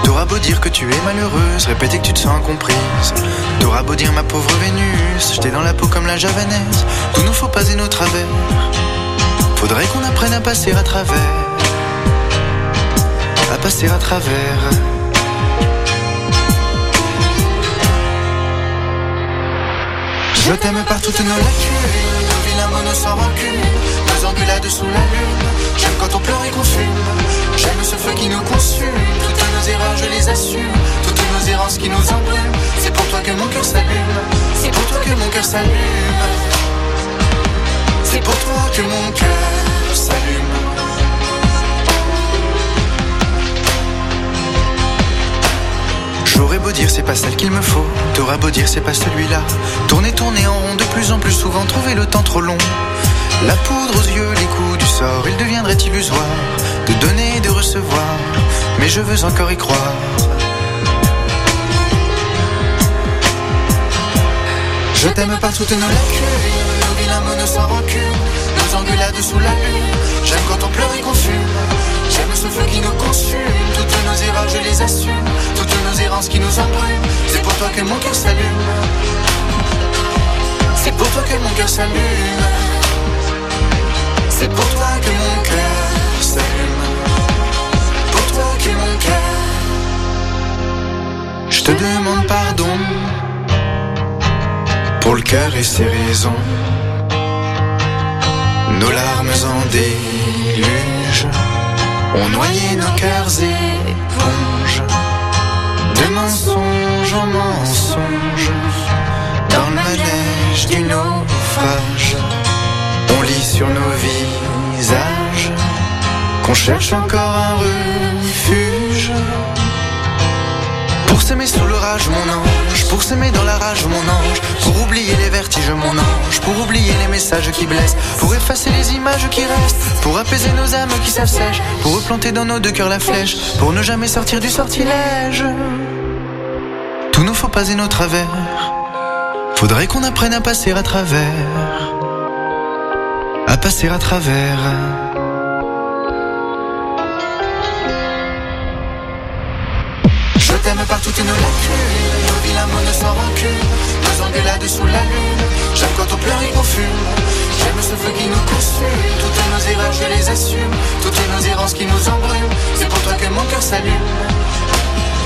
T'auras beau dire que tu es malheureuse, répéter que tu te sens incomprise. T'auras beau dire ma pauvre Vénus, j'étais dans la peau comme la javanaise. Tout nous faut pas et nos travers. Faudrait qu'on apprenne à passer à travers. À passer à travers. Je t'aime par toutes nos lacunes, nos vilains mots sans rancune, la lune. J'aime quand on pleure et qu'on fume, j'aime ce feu qui nous consume. Toutes nos erreurs, je les assume, toutes nos errances qui nous embrument. C'est pour toi que mon cœur s'allume, c'est pour toi que mon cœur s'allume. C'est pour toi que mon cœur s'allume. J'aurais beau dire c'est pas celle qu'il me faut, t'auras beau dire c'est pas celui-là. Tourner, tourner en rond de plus en plus souvent, trouver le temps trop long. La poudre aux yeux, les coups du sort, il deviendrait illusoire de donner et de recevoir. Mais je veux encore y croire. Je t'aime par toutes nos lacunes, nos vilains mots sans rancune, nos engueulades sous la lune. J'aime quand on pleure et qu'on j'aime ce feu qui nous consume. Toutes nos erreurs, je les assume, toutes nos errances qui nous embrument. C'est pour toi que mon cœur s'allume, c'est pour toi que mon cœur s'allume. C'est pour toi que mon cœur s'allume, pour toi que mon cœur. Je te demande pardon pour le cœur et ses raisons. Nos larmes en déluge ont noyé nos cœurs éponges. De mensonge en mensonge, dans le manège du naufrage, lit sur nos visages qu'on cherche encore un refuge. Pour s'aimer sous l'orage, mon ange. Pour s'aimer dans la rage, mon ange. Pour oublier les vertiges, mon ange. Pour oublier les messages qui blessent. Pour effacer les images qui restent. Pour apaiser nos âmes qui s'assèchent. Pour replanter dans nos deux cœurs la flèche. Pour ne jamais sortir du sortilège. Tous nos faux pas et nos travers. Faudrait qu'on apprenne à passer à travers. À passer à travers. Je t'aime par toutes nos lacunes, nos vilains mots sans rancune, nos engueulades sous la lune. J'aime quand on pleure et qu'on fume, j'aime ce feu qui nous consume. Toutes nos erreurs, je les assume, toutes nos errances qui nous embrument. C'est pour toi que mon cœur s'allume.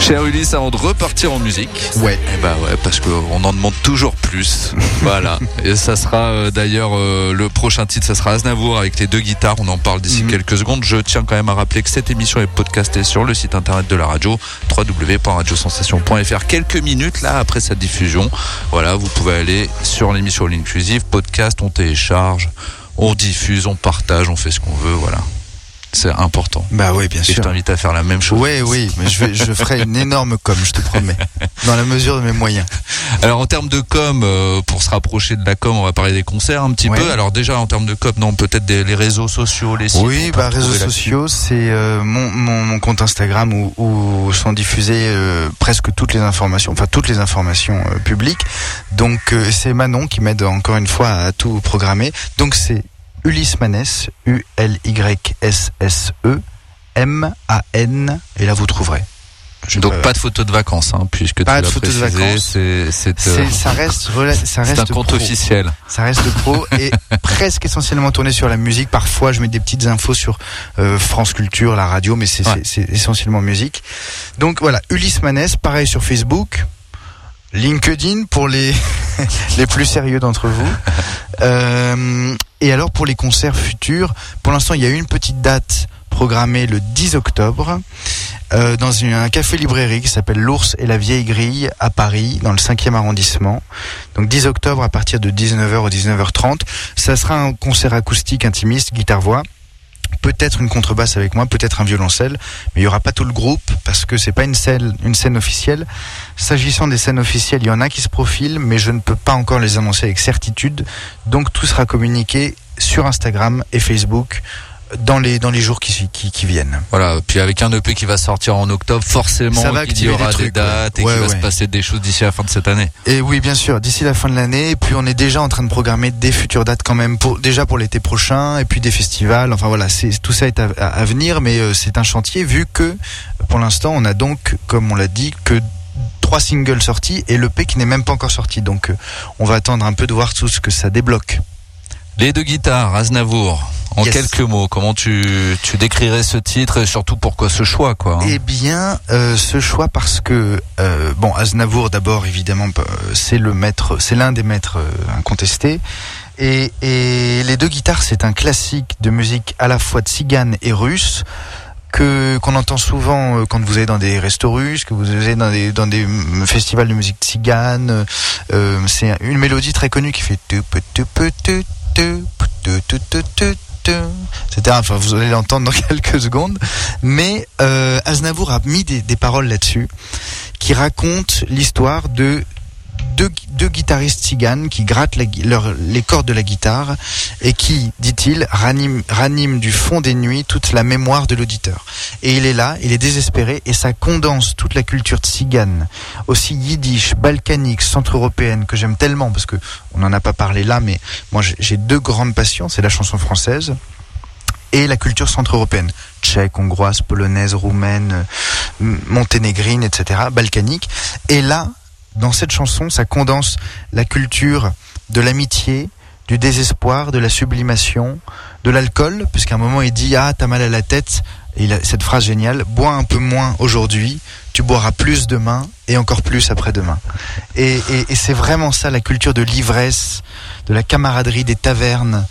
Cher Ulysse, avant de repartir en musique. Ouais. Eh bah ouais, parce qu'on en demande toujours plus. voilà. Et ça sera euh, d'ailleurs euh, le prochain titre, ça sera Aznavour avec les deux guitares. On en parle d'ici Mhm. quelques secondes. Je tiens quand même à rappeler que cette émission est podcastée sur le site internet de la radio www.radiosensation.fr. Quelques minutes là après sa diffusion. Voilà, vous pouvez aller sur l'émission L'Inclusive, podcast, on télécharge, on diffuse, on partage, on fait ce qu'on veut. Voilà. C'est important. Bah oui, bien Et je sûr. t'invite à faire la même chose. Oui, oui, mais je, vais, je ferai une énorme com, je te promets. Dans la mesure de mes moyens. Alors en termes de com, euh, pour se rapprocher de la com, on va parler des concerts un petit Ouais. peu. Alors déjà en termes de com, non peut-être des les réseaux sociaux, les sites. Oui, bah, réseaux sociaux, c'est euh, mon, mon, mon compte Instagram où, où sont diffusées euh, presque toutes les informations, enfin toutes les informations publiques. Donc c'est Manon qui m'aide encore une fois à tout programmer. Donc c'est Ulysse Manès, U-L-Y-S-S-E, M-A-N, et là vous trouverez. Je- Donc pas de photos de vacances, hein, puisque Pas tu de l'as photos de vacances. c'est euh, ça reste, ça c'est reste un compte pro. officiel. Ça reste pro et presque essentiellement tourné sur la musique. Parfois, je mets des petites infos sur euh, France Culture, la radio, mais c'est Ouais. c'est- c'est essentiellement musique. Donc voilà, Ulysse Manès, pareil sur Facebook. LinkedIn pour les les plus sérieux d'entre vous. Euh, et alors pour les concerts futurs, pour l'instant il y a une petite date programmée le 10 octobre euh, dans une- un café librairie qui s'appelle l'Ours et la Vieille Grille à Paris, dans le 5e arrondissement. Donc 10 octobre à partir de 19h ou 19h30. Ça sera un concert acoustique intimiste, guitare-voix. Peut-être une contrebasse avec moi, peut-être un violoncelle, mais il y aura pas tout le groupe parce que c'est pas une scène, une scène officielle. S'agissant des scènes officielles, il y en a qui se profilent, mais je ne peux pas encore les annoncer avec certitude. Donc tout sera communiqué sur Instagram et Facebook dans les dans les jours qui qui, qui viennent. Voilà. Puis avec un EP qui va sortir en octobre, forcément, Ça va il y aura des des, trucs, dates ouais. et Ouais, qu'il va se passer des choses d'ici la fin de cette année. Et oui, bien sûr, d'ici la fin de l'année. Et puis on est déjà en train de programmer des futures dates quand même, pour, déjà pour l'été prochain, et puis des festivals. Enfin voilà, c'est tout ça est à, à- à venir, mais euh, c'est un chantier vu que pour l'instant on a donc, comme on l'a dit, que trois singles sortis et le P qui n'est même pas encore sorti. Donc euh, on va attendre un peu de voir tout ce que ça débloque. Les deux guitares, Aznavour. En Yes. quelques mots, comment tu, tu décrirais ce titre et surtout pourquoi ce choix, quoi. hein? Eh bien, euh, ce choix parce que euh, bon, Aznavour d'abord évidemment, euh, c'est le maître, c'est l'un des maîtres incontestés. Et, et les deux guitares, c'est un classique de musique à la fois tzigane et russe que qu'on entend souvent euh, quand vous allez dans des restos russes, que vous allez dans des dans des mm, festivals de musique tzigane. Euh, c'est une mélodie très connue qui fait Enfin, vous allez l'entendre dans quelques secondes. Mais euh, Aznavour a mis des paroles là-dessus qui racontent l'histoire de deux, deux guitaristes tziganes qui grattent les cordes de la guitare et qui, dit-il, raniment, raniment du fond des nuits toute la mémoire de l'auditeur. Et il est là, il est désespéré et ça condense toute la culture tzigane, aussi yiddish, balkanique, centre-européenne que j'aime tellement parce que on n'en a pas parlé là, mais moi j'ai- deux grandes passions, c'est la chanson française et la culture centre-européenne, tchèque, hongroise, polonaise, roumaine, euh, monténégrine, etc., balkanique. Et là, dans cette chanson, ça condense la culture de l'amitié, du désespoir, de la sublimation, de l'alcool, puisqu'à un moment il dit ah t'as mal à la tête, et cette phrase géniale, bois un peu moins aujourd'hui, tu boiras plus demain et encore plus après-demain. Et c'est vraiment ça la culture de l'ivresse, de la camaraderie des tavernes,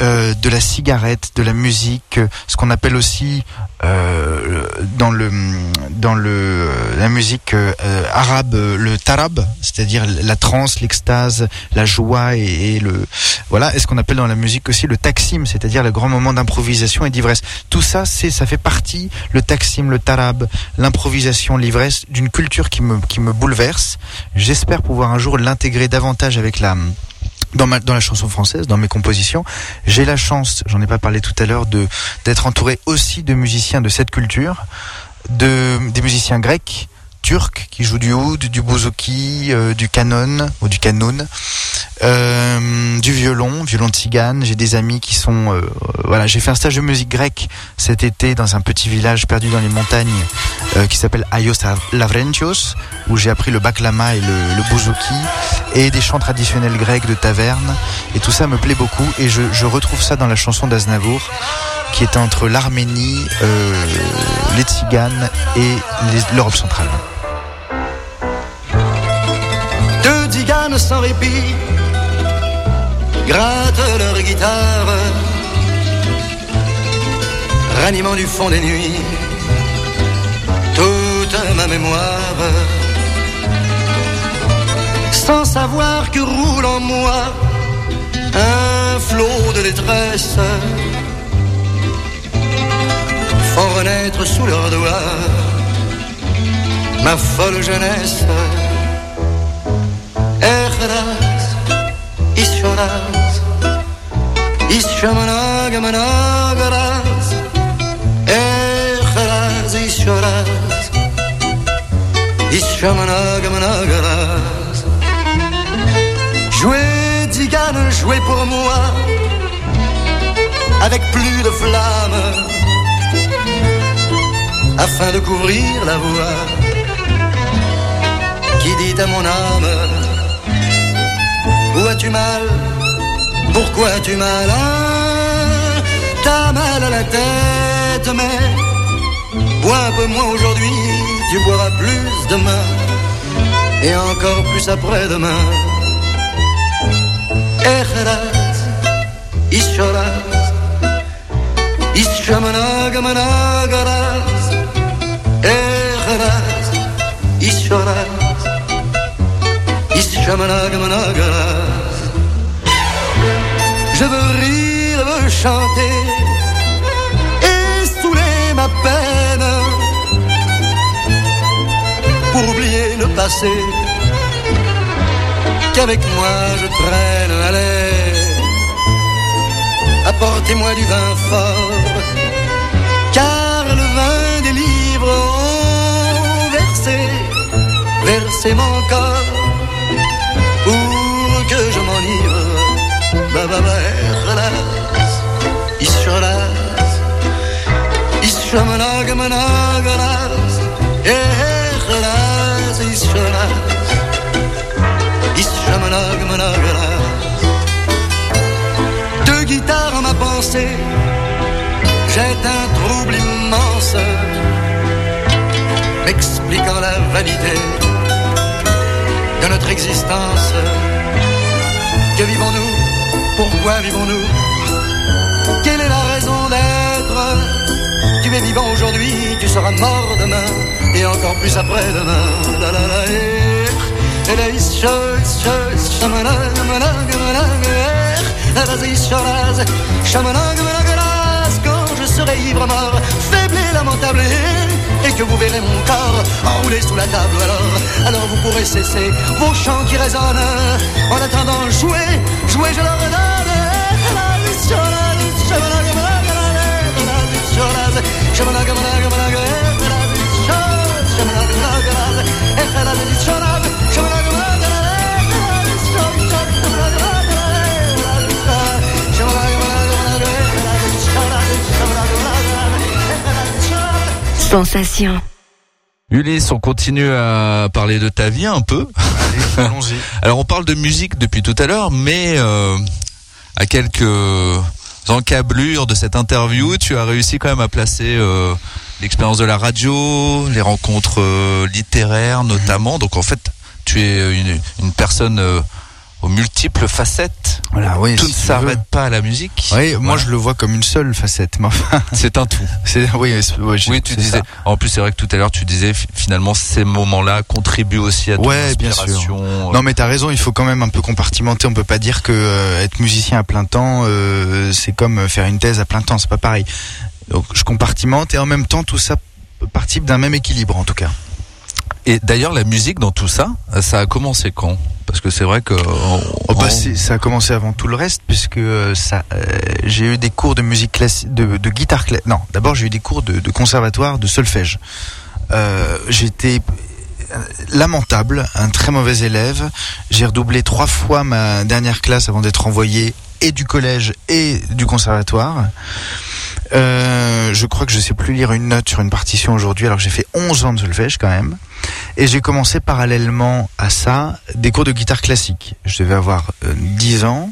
euh, de la cigarette, de la musique, euh, ce qu'on appelle aussi euh, dans le dans le la musique euh, euh, arabe euh, le tarab, c'est-à-dire la transe, l'extase, la joie et, le voilà, est ce qu'on appelle dans la musique aussi le taksim, c'est-à-dire le grand moment d'improvisation et d'ivresse. Tout ça, c'est ça fait partie le taksim, le tarab, l'improvisation, l'ivresse d'une culture qui me qui me bouleverse. J'espère pouvoir un jour l'intégrer davantage avec la dans, la chanson française, dans mes compositions, j'ai la chance, j'en ai pas parlé tout à l'heure, de d'être entouré aussi de musiciens de cette culture, de des musiciens grecs, turcs qui jouent du oud, du bouzouki, euh, du canon ou du canon, euh, du violon, violon tzigane. J'ai des amis qui sont, euh, voilà, j'ai fait un stage de musique grecque cet été dans un petit village perdu dans les montagnes qui s'appelle Ayos Lavrentios, où j'ai appris le baklama et le, le bouzouki et des chants traditionnels grecs de taverne. Et tout ça me plaît beaucoup et je, je retrouve ça dans la chanson d'Aznavour qui est entre l'Arménie, les Tziganes et l'Europe centrale. Sans répit grattent leur guitare, ranimant du fond des nuits toute ma mémoire, sans savoir que roule en moi un flot de détresse, font renaître sous leurs doigts ma folle jeunesse. raz Isha manag manag raz Ech raz isha Jouez tzigane, jouez pour moi. Avec plus de flamme. Afin de couvrir la voix. Qui dit à mon âme Où as-tu mal pourquoi as-tu mal hein T'as mal à la tête, mais bois un peu moins aujourd'hui, tu boiras plus demain et encore plus après-demain. Echeraz, Ishoraz, Ishamanagamanagaraz, Echeraz, Ishoraz, Ishamanagamanagaraz. Je veux rire, veux chanter. Et saouler ma peine. Pour oublier le passé qu'avec moi je traîne. Allez, apportez-moi du vin fort, car le vin des livres ont versé, versé mon corps Ba ba ba, relax, isholas, ishamanagamanagalas, eh, relax, isholas, ishamanagamanagalas. Deux guitares en ma pensée, jette un trouble immense, m'expliquant la vanité de notre existence. Que vivons-nous? Pourquoi vivons-nous? Quelle est la raison d'être? Tu es vivant aujourd'hui, tu seras mort demain, et encore plus après-demain. Serai ivre mort, faible et lamentable, et que vous verrez mon corps enroulé sous la table, alors, alors vous pourrez cesser vos chants qui résonnent. En attendant, jouez, jouez, je leur donne. Sensation. Ulysse, on continue à parler de ta vie un peu. Allons-y. Alors on parle de musique depuis tout à l'heure, mais euh, à quelques encablures de cette interview, tu as réussi quand même à placer euh, l'expérience de la radio, les rencontres euh, littéraires notamment. Donc en fait, tu es une, une personne euh, aux multiples facettes. Voilà, oui. Tout si ne s'arrête pas à la musique. Oui, moi je le vois comme une seule facette. C'est un tout. c'est oui, je- tu disais. ça. En plus, c'est vrai que tout à l'heure, tu disais fi- finalement ces moments-là contribuent aussi à ton Ouais, bien sûr. inspiration. Non mais t'as raison, il faut quand même un peu compartimenter. On peut pas dire que euh, être musicien à plein temps, euh, c'est comme faire une thèse à plein temps. C'est pas pareil. Donc je compartimente et en même temps tout ça participe d'un même équilibre en tout cas. Et d'ailleurs, la musique dans tout ça, ça a commencé quand? Parce que c'est vrai que. on- Oh, bah, on- ça a commencé avant tout le reste puisque euh, ça, euh, j'ai eu des cours de musique classique, de, de guitare classique. Non, d'abord j'ai eu des cours de, de conservatoire, de solfège. Euh, J'étais euh, lamentable, un très mauvais élève. J'ai redoublé trois fois ma dernière classe avant d'être envoyé et du collège et du conservatoire. Euh, je crois que je sais plus lire une note sur une partition aujourd'hui alors que j'ai fait 11 ans de solfège quand même. Et j'ai commencé parallèlement à ça des cours de guitare classique. Je devais avoir euh, 10 ans.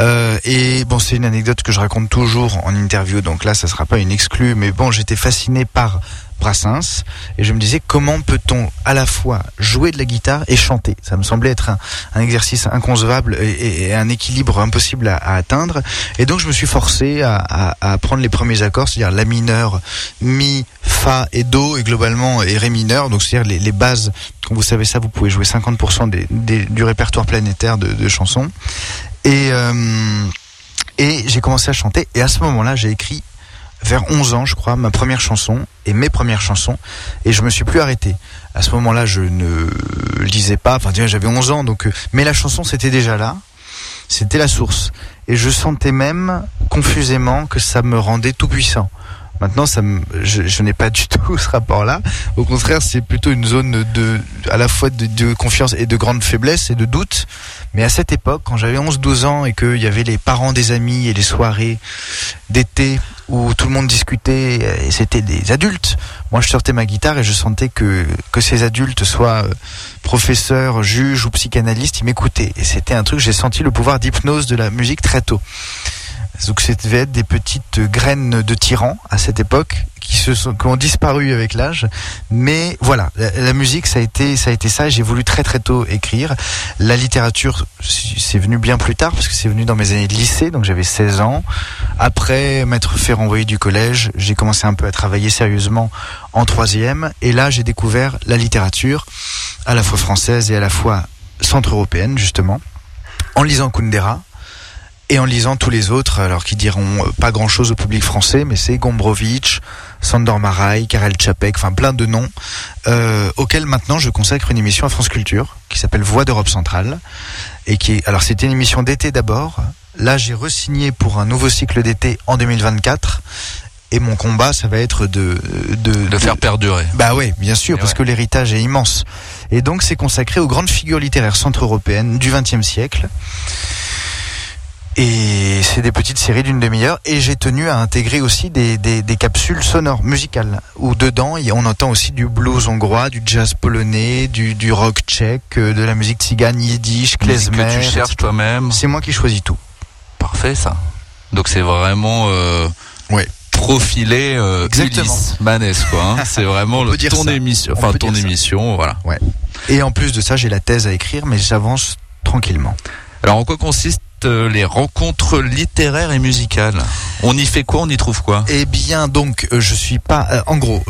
Euh, et bon, c'est une anecdote que je raconte toujours en interview, donc là, ça sera pas une exclue, mais bon, j'étais fasciné par Brassens et je me disais comment peut-on à la fois jouer de la guitare et chanter? Ça me semblait être un, exercice inconcevable et, un équilibre impossible à, atteindre. Et donc je me suis forcé à, apprendre les premiers accords, c'est-à-dire la mineur, mi, fa et do, et globalement et ré mineur. Donc c'est-à-dire les, bases. Quand vous savez ça, vous pouvez jouer 50% des, du répertoire planétaire de chansons. Et euh, et j'ai commencé à chanter. Et à ce moment-là, j'ai écrit vers 11 ans, je crois, ma première chanson et mes premières chansons. Et je me suis plus arrêté. À ce moment-là, je ne lisais pas. Enfin, j'avais 11 ans, donc. euh, Mais la chanson, c'était déjà là. C'était la source. Et je sentais même confusément que ça me rendait tout puissant. Maintenant, ça me, je, je n'ai pas du tout ce rapport-là. Au contraire, c'est plutôt une zone de, à la fois de, de confiance et de grande faiblesse et de doute. Mais à cette époque, quand j'avais 11-12 ans et qu'il y avait les parents des amis et les soirées d'été où tout le monde discutait et c'était des adultes, moi je sortais ma guitare et je sentais que, que ces adultes, soit euh, professeurs, juges ou psychanalystes, ils m'écoutaient. Et c'était un truc, j'ai senti le pouvoir d'hypnose de la musique très tôt. Donc ça devait être des petites graines de tyrans à cette époque qui se sont qui ont disparu avec l'âge. Mais voilà, la, la musique ça a été ça a été ça. J'ai voulu très très tôt écrire. La littérature c'est venu bien plus tard parce que c'est venu dans mes années de lycée, donc j'avais 16 ans. Après m'être fait renvoyer du collège, j'ai commencé un peu à travailler sérieusement en troisième. Et là j'ai découvert la littérature à la fois française et à la fois centre-européenne justement en lisant Kundera et en lisant tous les autres, alors qui diront euh, pas grand chose au public français, mais c'est Gombrowicz, Sandor Marai, Karel Čapek, enfin plein de noms, euh, auxquels maintenant je consacre une émission à France Culture, qui s'appelle Voix d'Europe centrale, et qui est, alors c'était une émission d'été d'abord, là j'ai resigné pour un nouveau cycle d'été en 2024, et mon combat, ça va être de de, De faire perdurer. bah oui, bien sûr, Et parce ouais. que l'héritage est immense. Et donc c'est consacré aux grandes figures littéraires centre-européennes du XXe siècle. Et c'est des petites séries d'une demi-heure. Et j'ai tenu à intégrer aussi des, des, des capsules sonores musicales. Où dedans, on entend aussi du blues hongrois, du jazz polonais, du, du rock tchèque, euh, de la musique tzigane, yiddish, klezmer. que tu cherches toi-même. C'est moi qui choisis tout. Parfait ça. Donc c'est vraiment euh, Ouais. profilé euh, Exactement. Manès quoi. hein. C'est vraiment le, ton ça. émission, On enfin ton ça. émission, voilà. Et en plus de ça, j'ai la thèse à écrire, mais j'avance tranquillement. Alors en quoi consistent euh, les rencontres littéraires et musicales On y fait quoi On y trouve quoi? Eh bien, donc, euh, je suis pas. euh, en gros,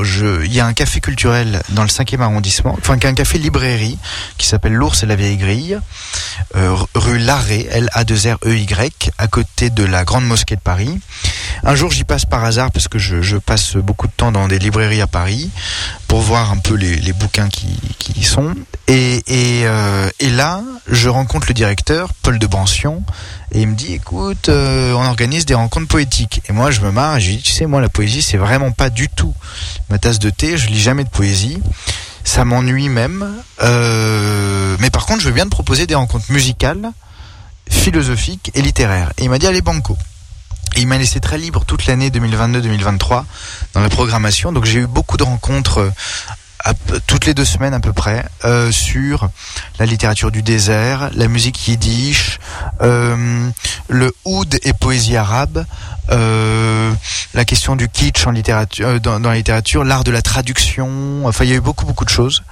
il y a un café culturel dans le 5e arrondissement, enfin, un café librairie qui s'appelle l'Ours et la Vieille Grille, rue Larrey, L-A-2-R-E-Y, à côté de la Grande Mosquée de Paris. Un jour, j'y passe par hasard parce que je passe beaucoup de temps dans des librairies à Paris pour voir un peu les, les bouquins qui, qui y sont. Et, et, euh, là, je rencontre le directeur, Paul de Brancion, et il me dit, écoute, euh, on organise des rencontres poétiques. Et moi, je me marre et je dis, tu sais, moi, la poésie, c'est vraiment pas du tout ma tasse de thé. Je lis jamais de poésie. Ça m'ennuie même. Euh, mais par contre, je veux bien te proposer des rencontres musicales, philosophiques et littéraires. Et il m'a dit, allez, banco. Il m'a laissé très libre toute l'année 2022-2023 dans la programmation. Donc j'ai eu beaucoup de rencontres euh, toutes les deux semaines à peu près euh, sur la littérature du désert, la musique yiddish, euh, le oud et poésie arabe, euh, la question du kitsch en littérature, euh, dans, dans la littérature, l'art de la traduction. Enfin, il y a eu beaucoup beaucoup de choses.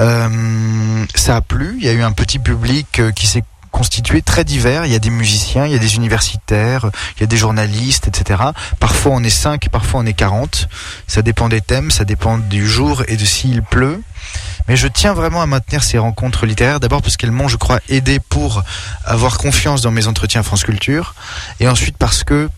Euh, ça a plu. Il y a eu un petit public qui s'est constitué très divers. Il y a des musiciens, il y a des universitaires, il y a des journalistes, etc. Parfois on est 5, parfois on est 40. Ça dépend des thèmes, ça dépend du jour et de s'il pleut. Mais je tiens vraiment à maintenir ces rencontres littéraires, d'abord parce qu'elles m'ont, je crois, aidé pour avoir confiance dans mes entretiens France Culture, et ensuite parce que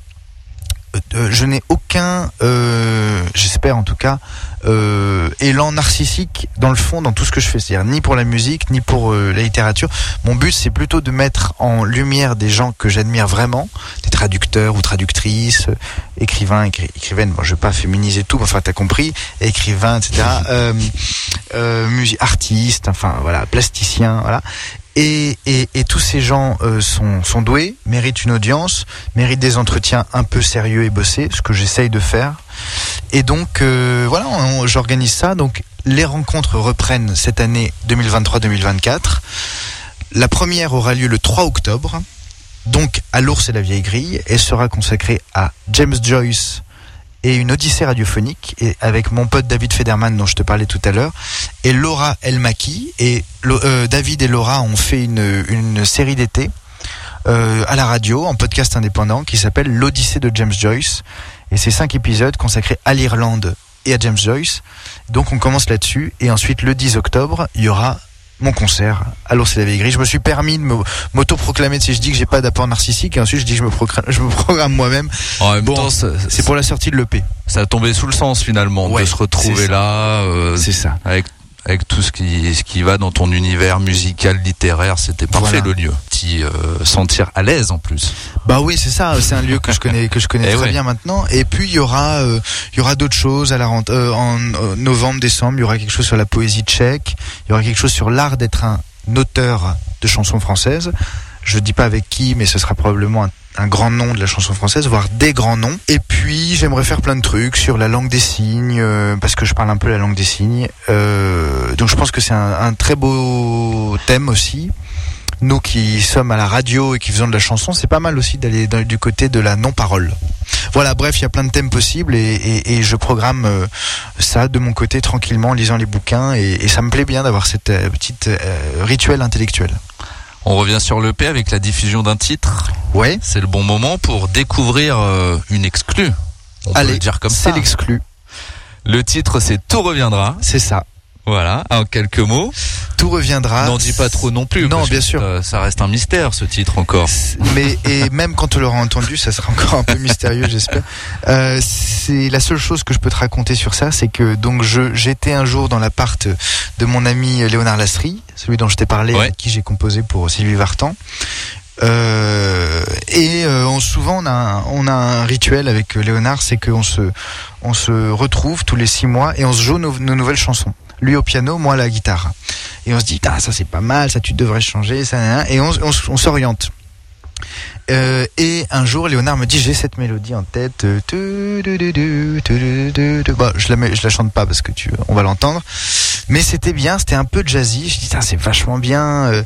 je n'ai aucun, euh, j'espère en tout cas, euh, élan narcissique dans le fond dans tout ce que je fais, c'est-à-dire ni pour la musique ni pour euh, la littérature. Mon but c'est plutôt de mettre en lumière des gens que j'admire vraiment, des traducteurs ou traductrices, euh, écrivains, écri- écrivaines. Bon, je vais pas féminiser tout, enfin t'as compris, écrivains, etc. Euh, euh, artistes, enfin voilà, plasticiens, voilà. Et, tous ces gens euh, sont, doués, méritent une audience, méritent des entretiens un peu sérieux et bossés, ce que j'essaye de faire. Et donc euh, voilà, j'organise ça. Donc les rencontres reprennent cette année 2023-2024. La première aura lieu le 3 octobre, donc à l'ours et la vieille grille, et sera consacrée à James Joyce et une odyssée radiophonique, et avec mon pote David Federman dont je te parlais tout à l'heure, et Laura Elmaki. Et euh, David et Laura ont fait une, une série d'été euh, à la radio, en podcast indépendant, qui s'appelle L'Odyssée de James Joyce. Et c'est cinq épisodes consacrés à l'Irlande et à James Joyce. Donc on commence là-dessus. Et ensuite, le 10 octobre, il y aura mon concert à l'Ours et la Vieille Grille. Je me suis permis de me- m'auto-proclamer si je dis que j'ai pas d'apport narcissique. Et ensuite, je dis que je me, procra- je me programme moi-même. En même Bon, C'est pour la sortie de l'EP. ça a tombé sous le sens finalement Ouais, de se retrouver c'est là euh, C'est ça. avec avec tout ce qui, ce qui va dans ton univers musical, littéraire. C'était parfait Voilà. le lieu. T'y euh, sentir à l'aise en plus. Bah oui, c'est ça. C'est un lieu que je connais, que je connais Eh très ouais. bien maintenant. Et puis il y aura, euh, il y aura d'autres choses à la rente, euh, en euh, novembre, décembre. Il y aura quelque chose sur la poésie tchèque. Il y aura quelque chose sur l'art d'être un auteur de chansons françaises. Je dis pas avec qui, mais ce sera probablement un, un grand nom de la chanson française, voire des grands noms. Et puis j'aimerais faire plein de trucs sur la langue des signes, euh, parce que je parle un peu la langue des signes. Euh, donc je pense que c'est un, très beau thème aussi nous qui sommes à la radio et qui faisons de la chanson, c'est pas mal aussi d'aller du côté de la non-parole. Voilà, bref, il y a plein de thèmes possibles et, je programme euh, ça de mon côté tranquillement en lisant les bouquins et, ça me plaît bien d'avoir cette petite euh, rituel intellectuel. On revient sur l'EP avec la diffusion d'un titre. Ouais, C'est le bon moment pour découvrir euh, une exclue. On peut allez, le dire comme c'est ça. l'exclu, Le titre c'est Tout reviendra. c'est ça. Voilà, en quelques mots. Tout reviendra. N'en dis pas trop non plus. Non, bien sûr. Ça, ça reste un mystère ce titre encore. Mais et même quand on l'aura entendu, ça sera encore un peu mystérieux, j'espère. Euh, c'est la seule chose que je peux te raconter sur ça, c'est que donc je j'étais un jour dans l'appart de mon ami Léonard Lasserie, celui dont je t'ai parlé, Ouais. avec qui j'ai composé pour Sylvie Vartan. Euh, et euh, on, souvent on a un, on a un rituel avec Léonard, c'est qu'on se on se retrouve tous les six mois et on se joue nos, nos nouvelles chansons. Lui au piano, moi à la guitare. Et on se dit, ça c'est pas mal, ça tu devrais changer, ça, et on, s'oriente. Euh, et un jour, Léonard me dit j'ai cette mélodie en tête. Bah, je la la chante pas parce que tu, on va l'entendre. Mais c'était bien, c'était un peu jazzy. Je dis Tain, c'est vachement bien. euh.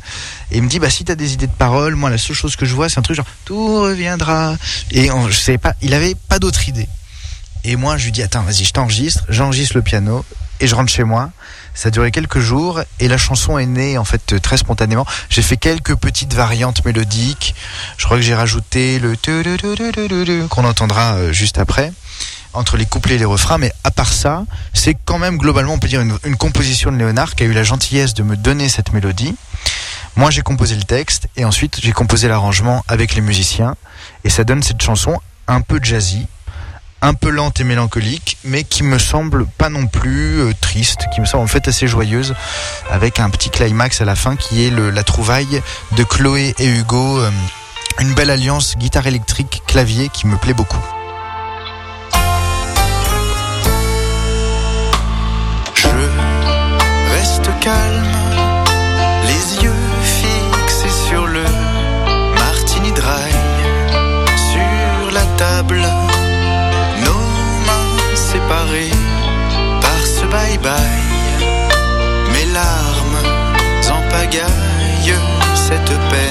Et il me dit bah si t'as des idées de paroles, moi la seule chose que je vois c'est un truc genre tout reviendra. Et on, je sais pas, il avait pas d'autre idée. Et moi je lui dis attends vas-y je t'enregistre, j'enregistre le piano et je rentre chez moi. Ça a duré quelques jours et la chanson est née en fait très spontanément. J'ai fait quelques petites variantes mélodiques. Je crois que j'ai rajouté le qu'on entendra euh, juste après entre les couplets et les refrains. Mais à part ça, c'est quand même globalement on peut dire une, une composition de Léonard qui a eu la gentillesse de me donner cette mélodie. Moi j'ai composé le texte et ensuite j'ai composé l'arrangement avec les musiciens et ça donne cette chanson un peu jazzy un peu lente et mélancolique, mais qui me semble pas non plus euh, triste, qui me semble en fait assez joyeuse, avec un petit climax à la fin qui est le, la trouvaille de Chloé et Hugo, euh, une belle alliance guitare électrique clavier qui me plaît beaucoup. Je reste calme, cette peine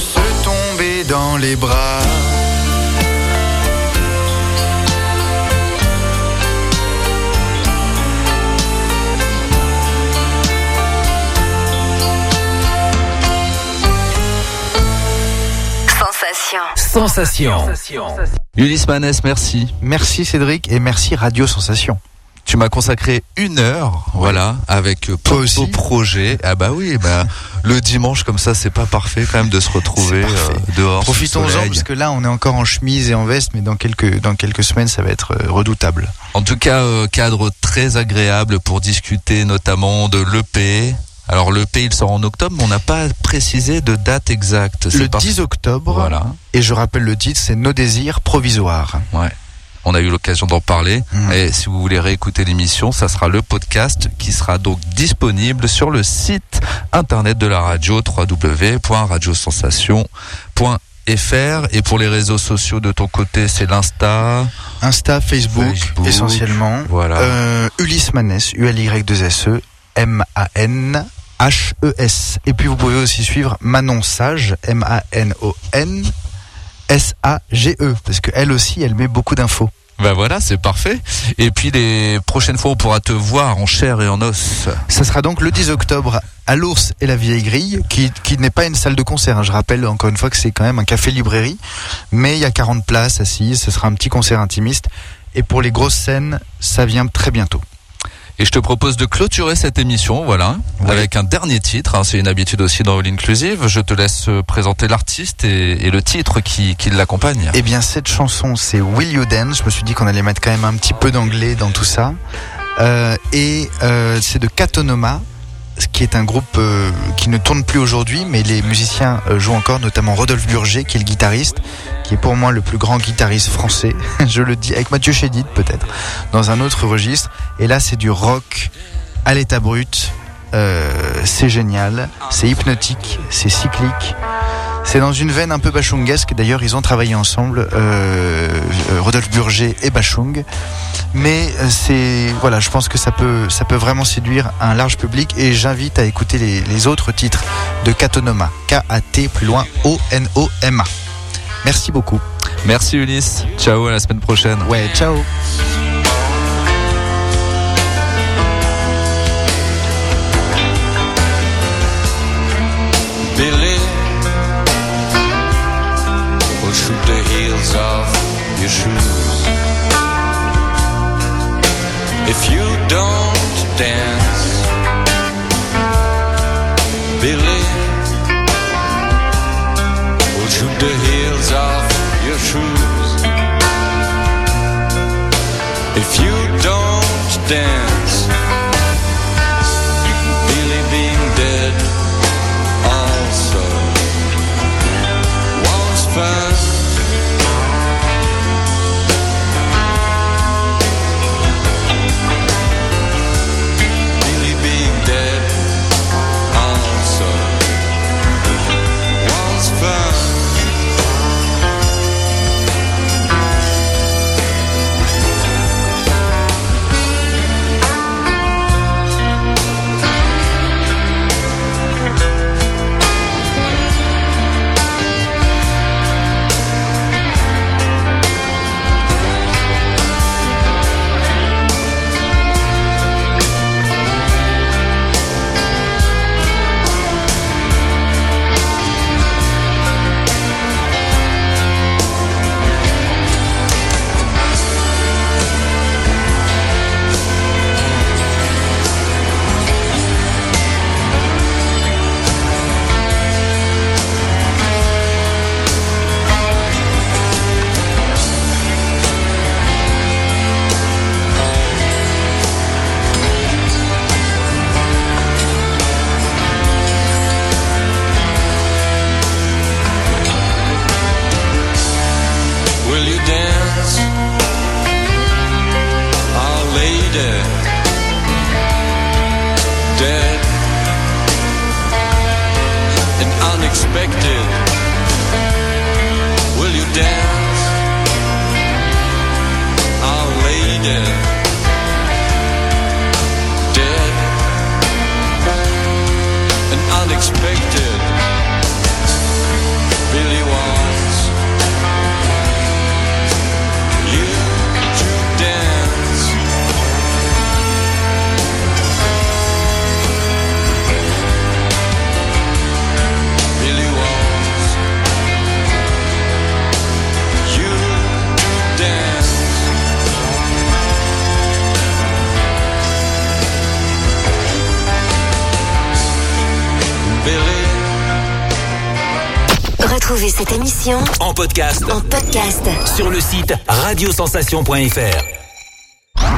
Se tomber dans les bras. Sensation. Ulysse Manès, merci. Merci Cédric et merci Radio Sensation. Tu m'as consacré une heure, voilà, avec euh, aussi beaux projets. Ah bah oui, bah, le dimanche comme ça, c'est pas parfait quand même de se retrouver euh, dehors. le Profitons-en parce que là on est encore en chemise et en veste, mais dans quelques, dans quelques semaines ça va être euh, redoutable. En tout cas, euh, cadre très agréable pour discuter notamment de l'EP. Alors l'EP, il sort en octobre, mais on n'a pas précisé de date exacte. Le parce- 10 octobre, Voilà. et je rappelle le titre, c'est Nos désirs provisoires. Ouais. On a eu l'occasion d'en parler. Mhm. Et si vous voulez réécouter l'émission, ça sera le podcast qui sera donc disponible sur le site internet de la radio www.radiosensation.fr et pour les réseaux sociaux de ton côté, c'est l'Insta. Insta, Facebook, Facebook, essentiellement. voilà. Euh, Ulysse Manès, U-L-Y-2-S-E, M-A-N-H-E-S. Et puis vous pouvez aussi suivre Manon Sage, M-A-N-O-N, S-A-G-E, parce qu'elle aussi, elle met beaucoup d'infos. Ben voilà, c'est parfait. Et puis les prochaines fois, on pourra te voir en chair et en os. Ça sera donc le 10 octobre à l'Ours et la Vieille Grille, qui, qui n'est pas une salle de concert. hein. Je rappelle encore une fois que c'est quand même un café-librairie, mais il y a 40 places assises, ce sera un petit concert intimiste. Et pour les grosses scènes, ça vient très bientôt. Et je te propose de clôturer cette émission, voilà, Oui. avec un dernier titre. hein. c'est une habitude aussi dans All Inclusive. Je te laisse euh, présenter l'artiste et, et le titre qui, qui l'accompagne. Eh bien, cette chanson, c'est Will You Dance. Je me suis dit qu'on allait mettre quand même un petit peu d'anglais dans tout ça. Euh, et euh, c'est de Katonoma, qui est un groupe euh, qui ne tourne plus aujourd'hui, mais les musiciens euh, jouent encore, notamment Rodolphe Burger, qui est le guitariste, qui est pour moi le plus grand guitariste français. Je le dis avec Mathieu Chédid, peut-être, dans un autre registre. Et là, c'est du rock à l'état brut. Euh, c'est génial, c'est hypnotique, c'est cyclique. C'est dans une veine un peu bachungesque. D'ailleurs, ils ont travaillé ensemble, euh, euh, Rodolphe Burger et Bachung. Mais euh, c'est voilà, je pense que ça peut ça peut vraiment séduire un large public et j'invite à écouter les, les autres titres de Katonoma, K-A-T plus loin O-N-O-M-A. Merci beaucoup. Merci Ulysse. Ciao, à la semaine prochaine. Ouais, ciao. En podcast. En podcast. Sur le site radiosensation.fr.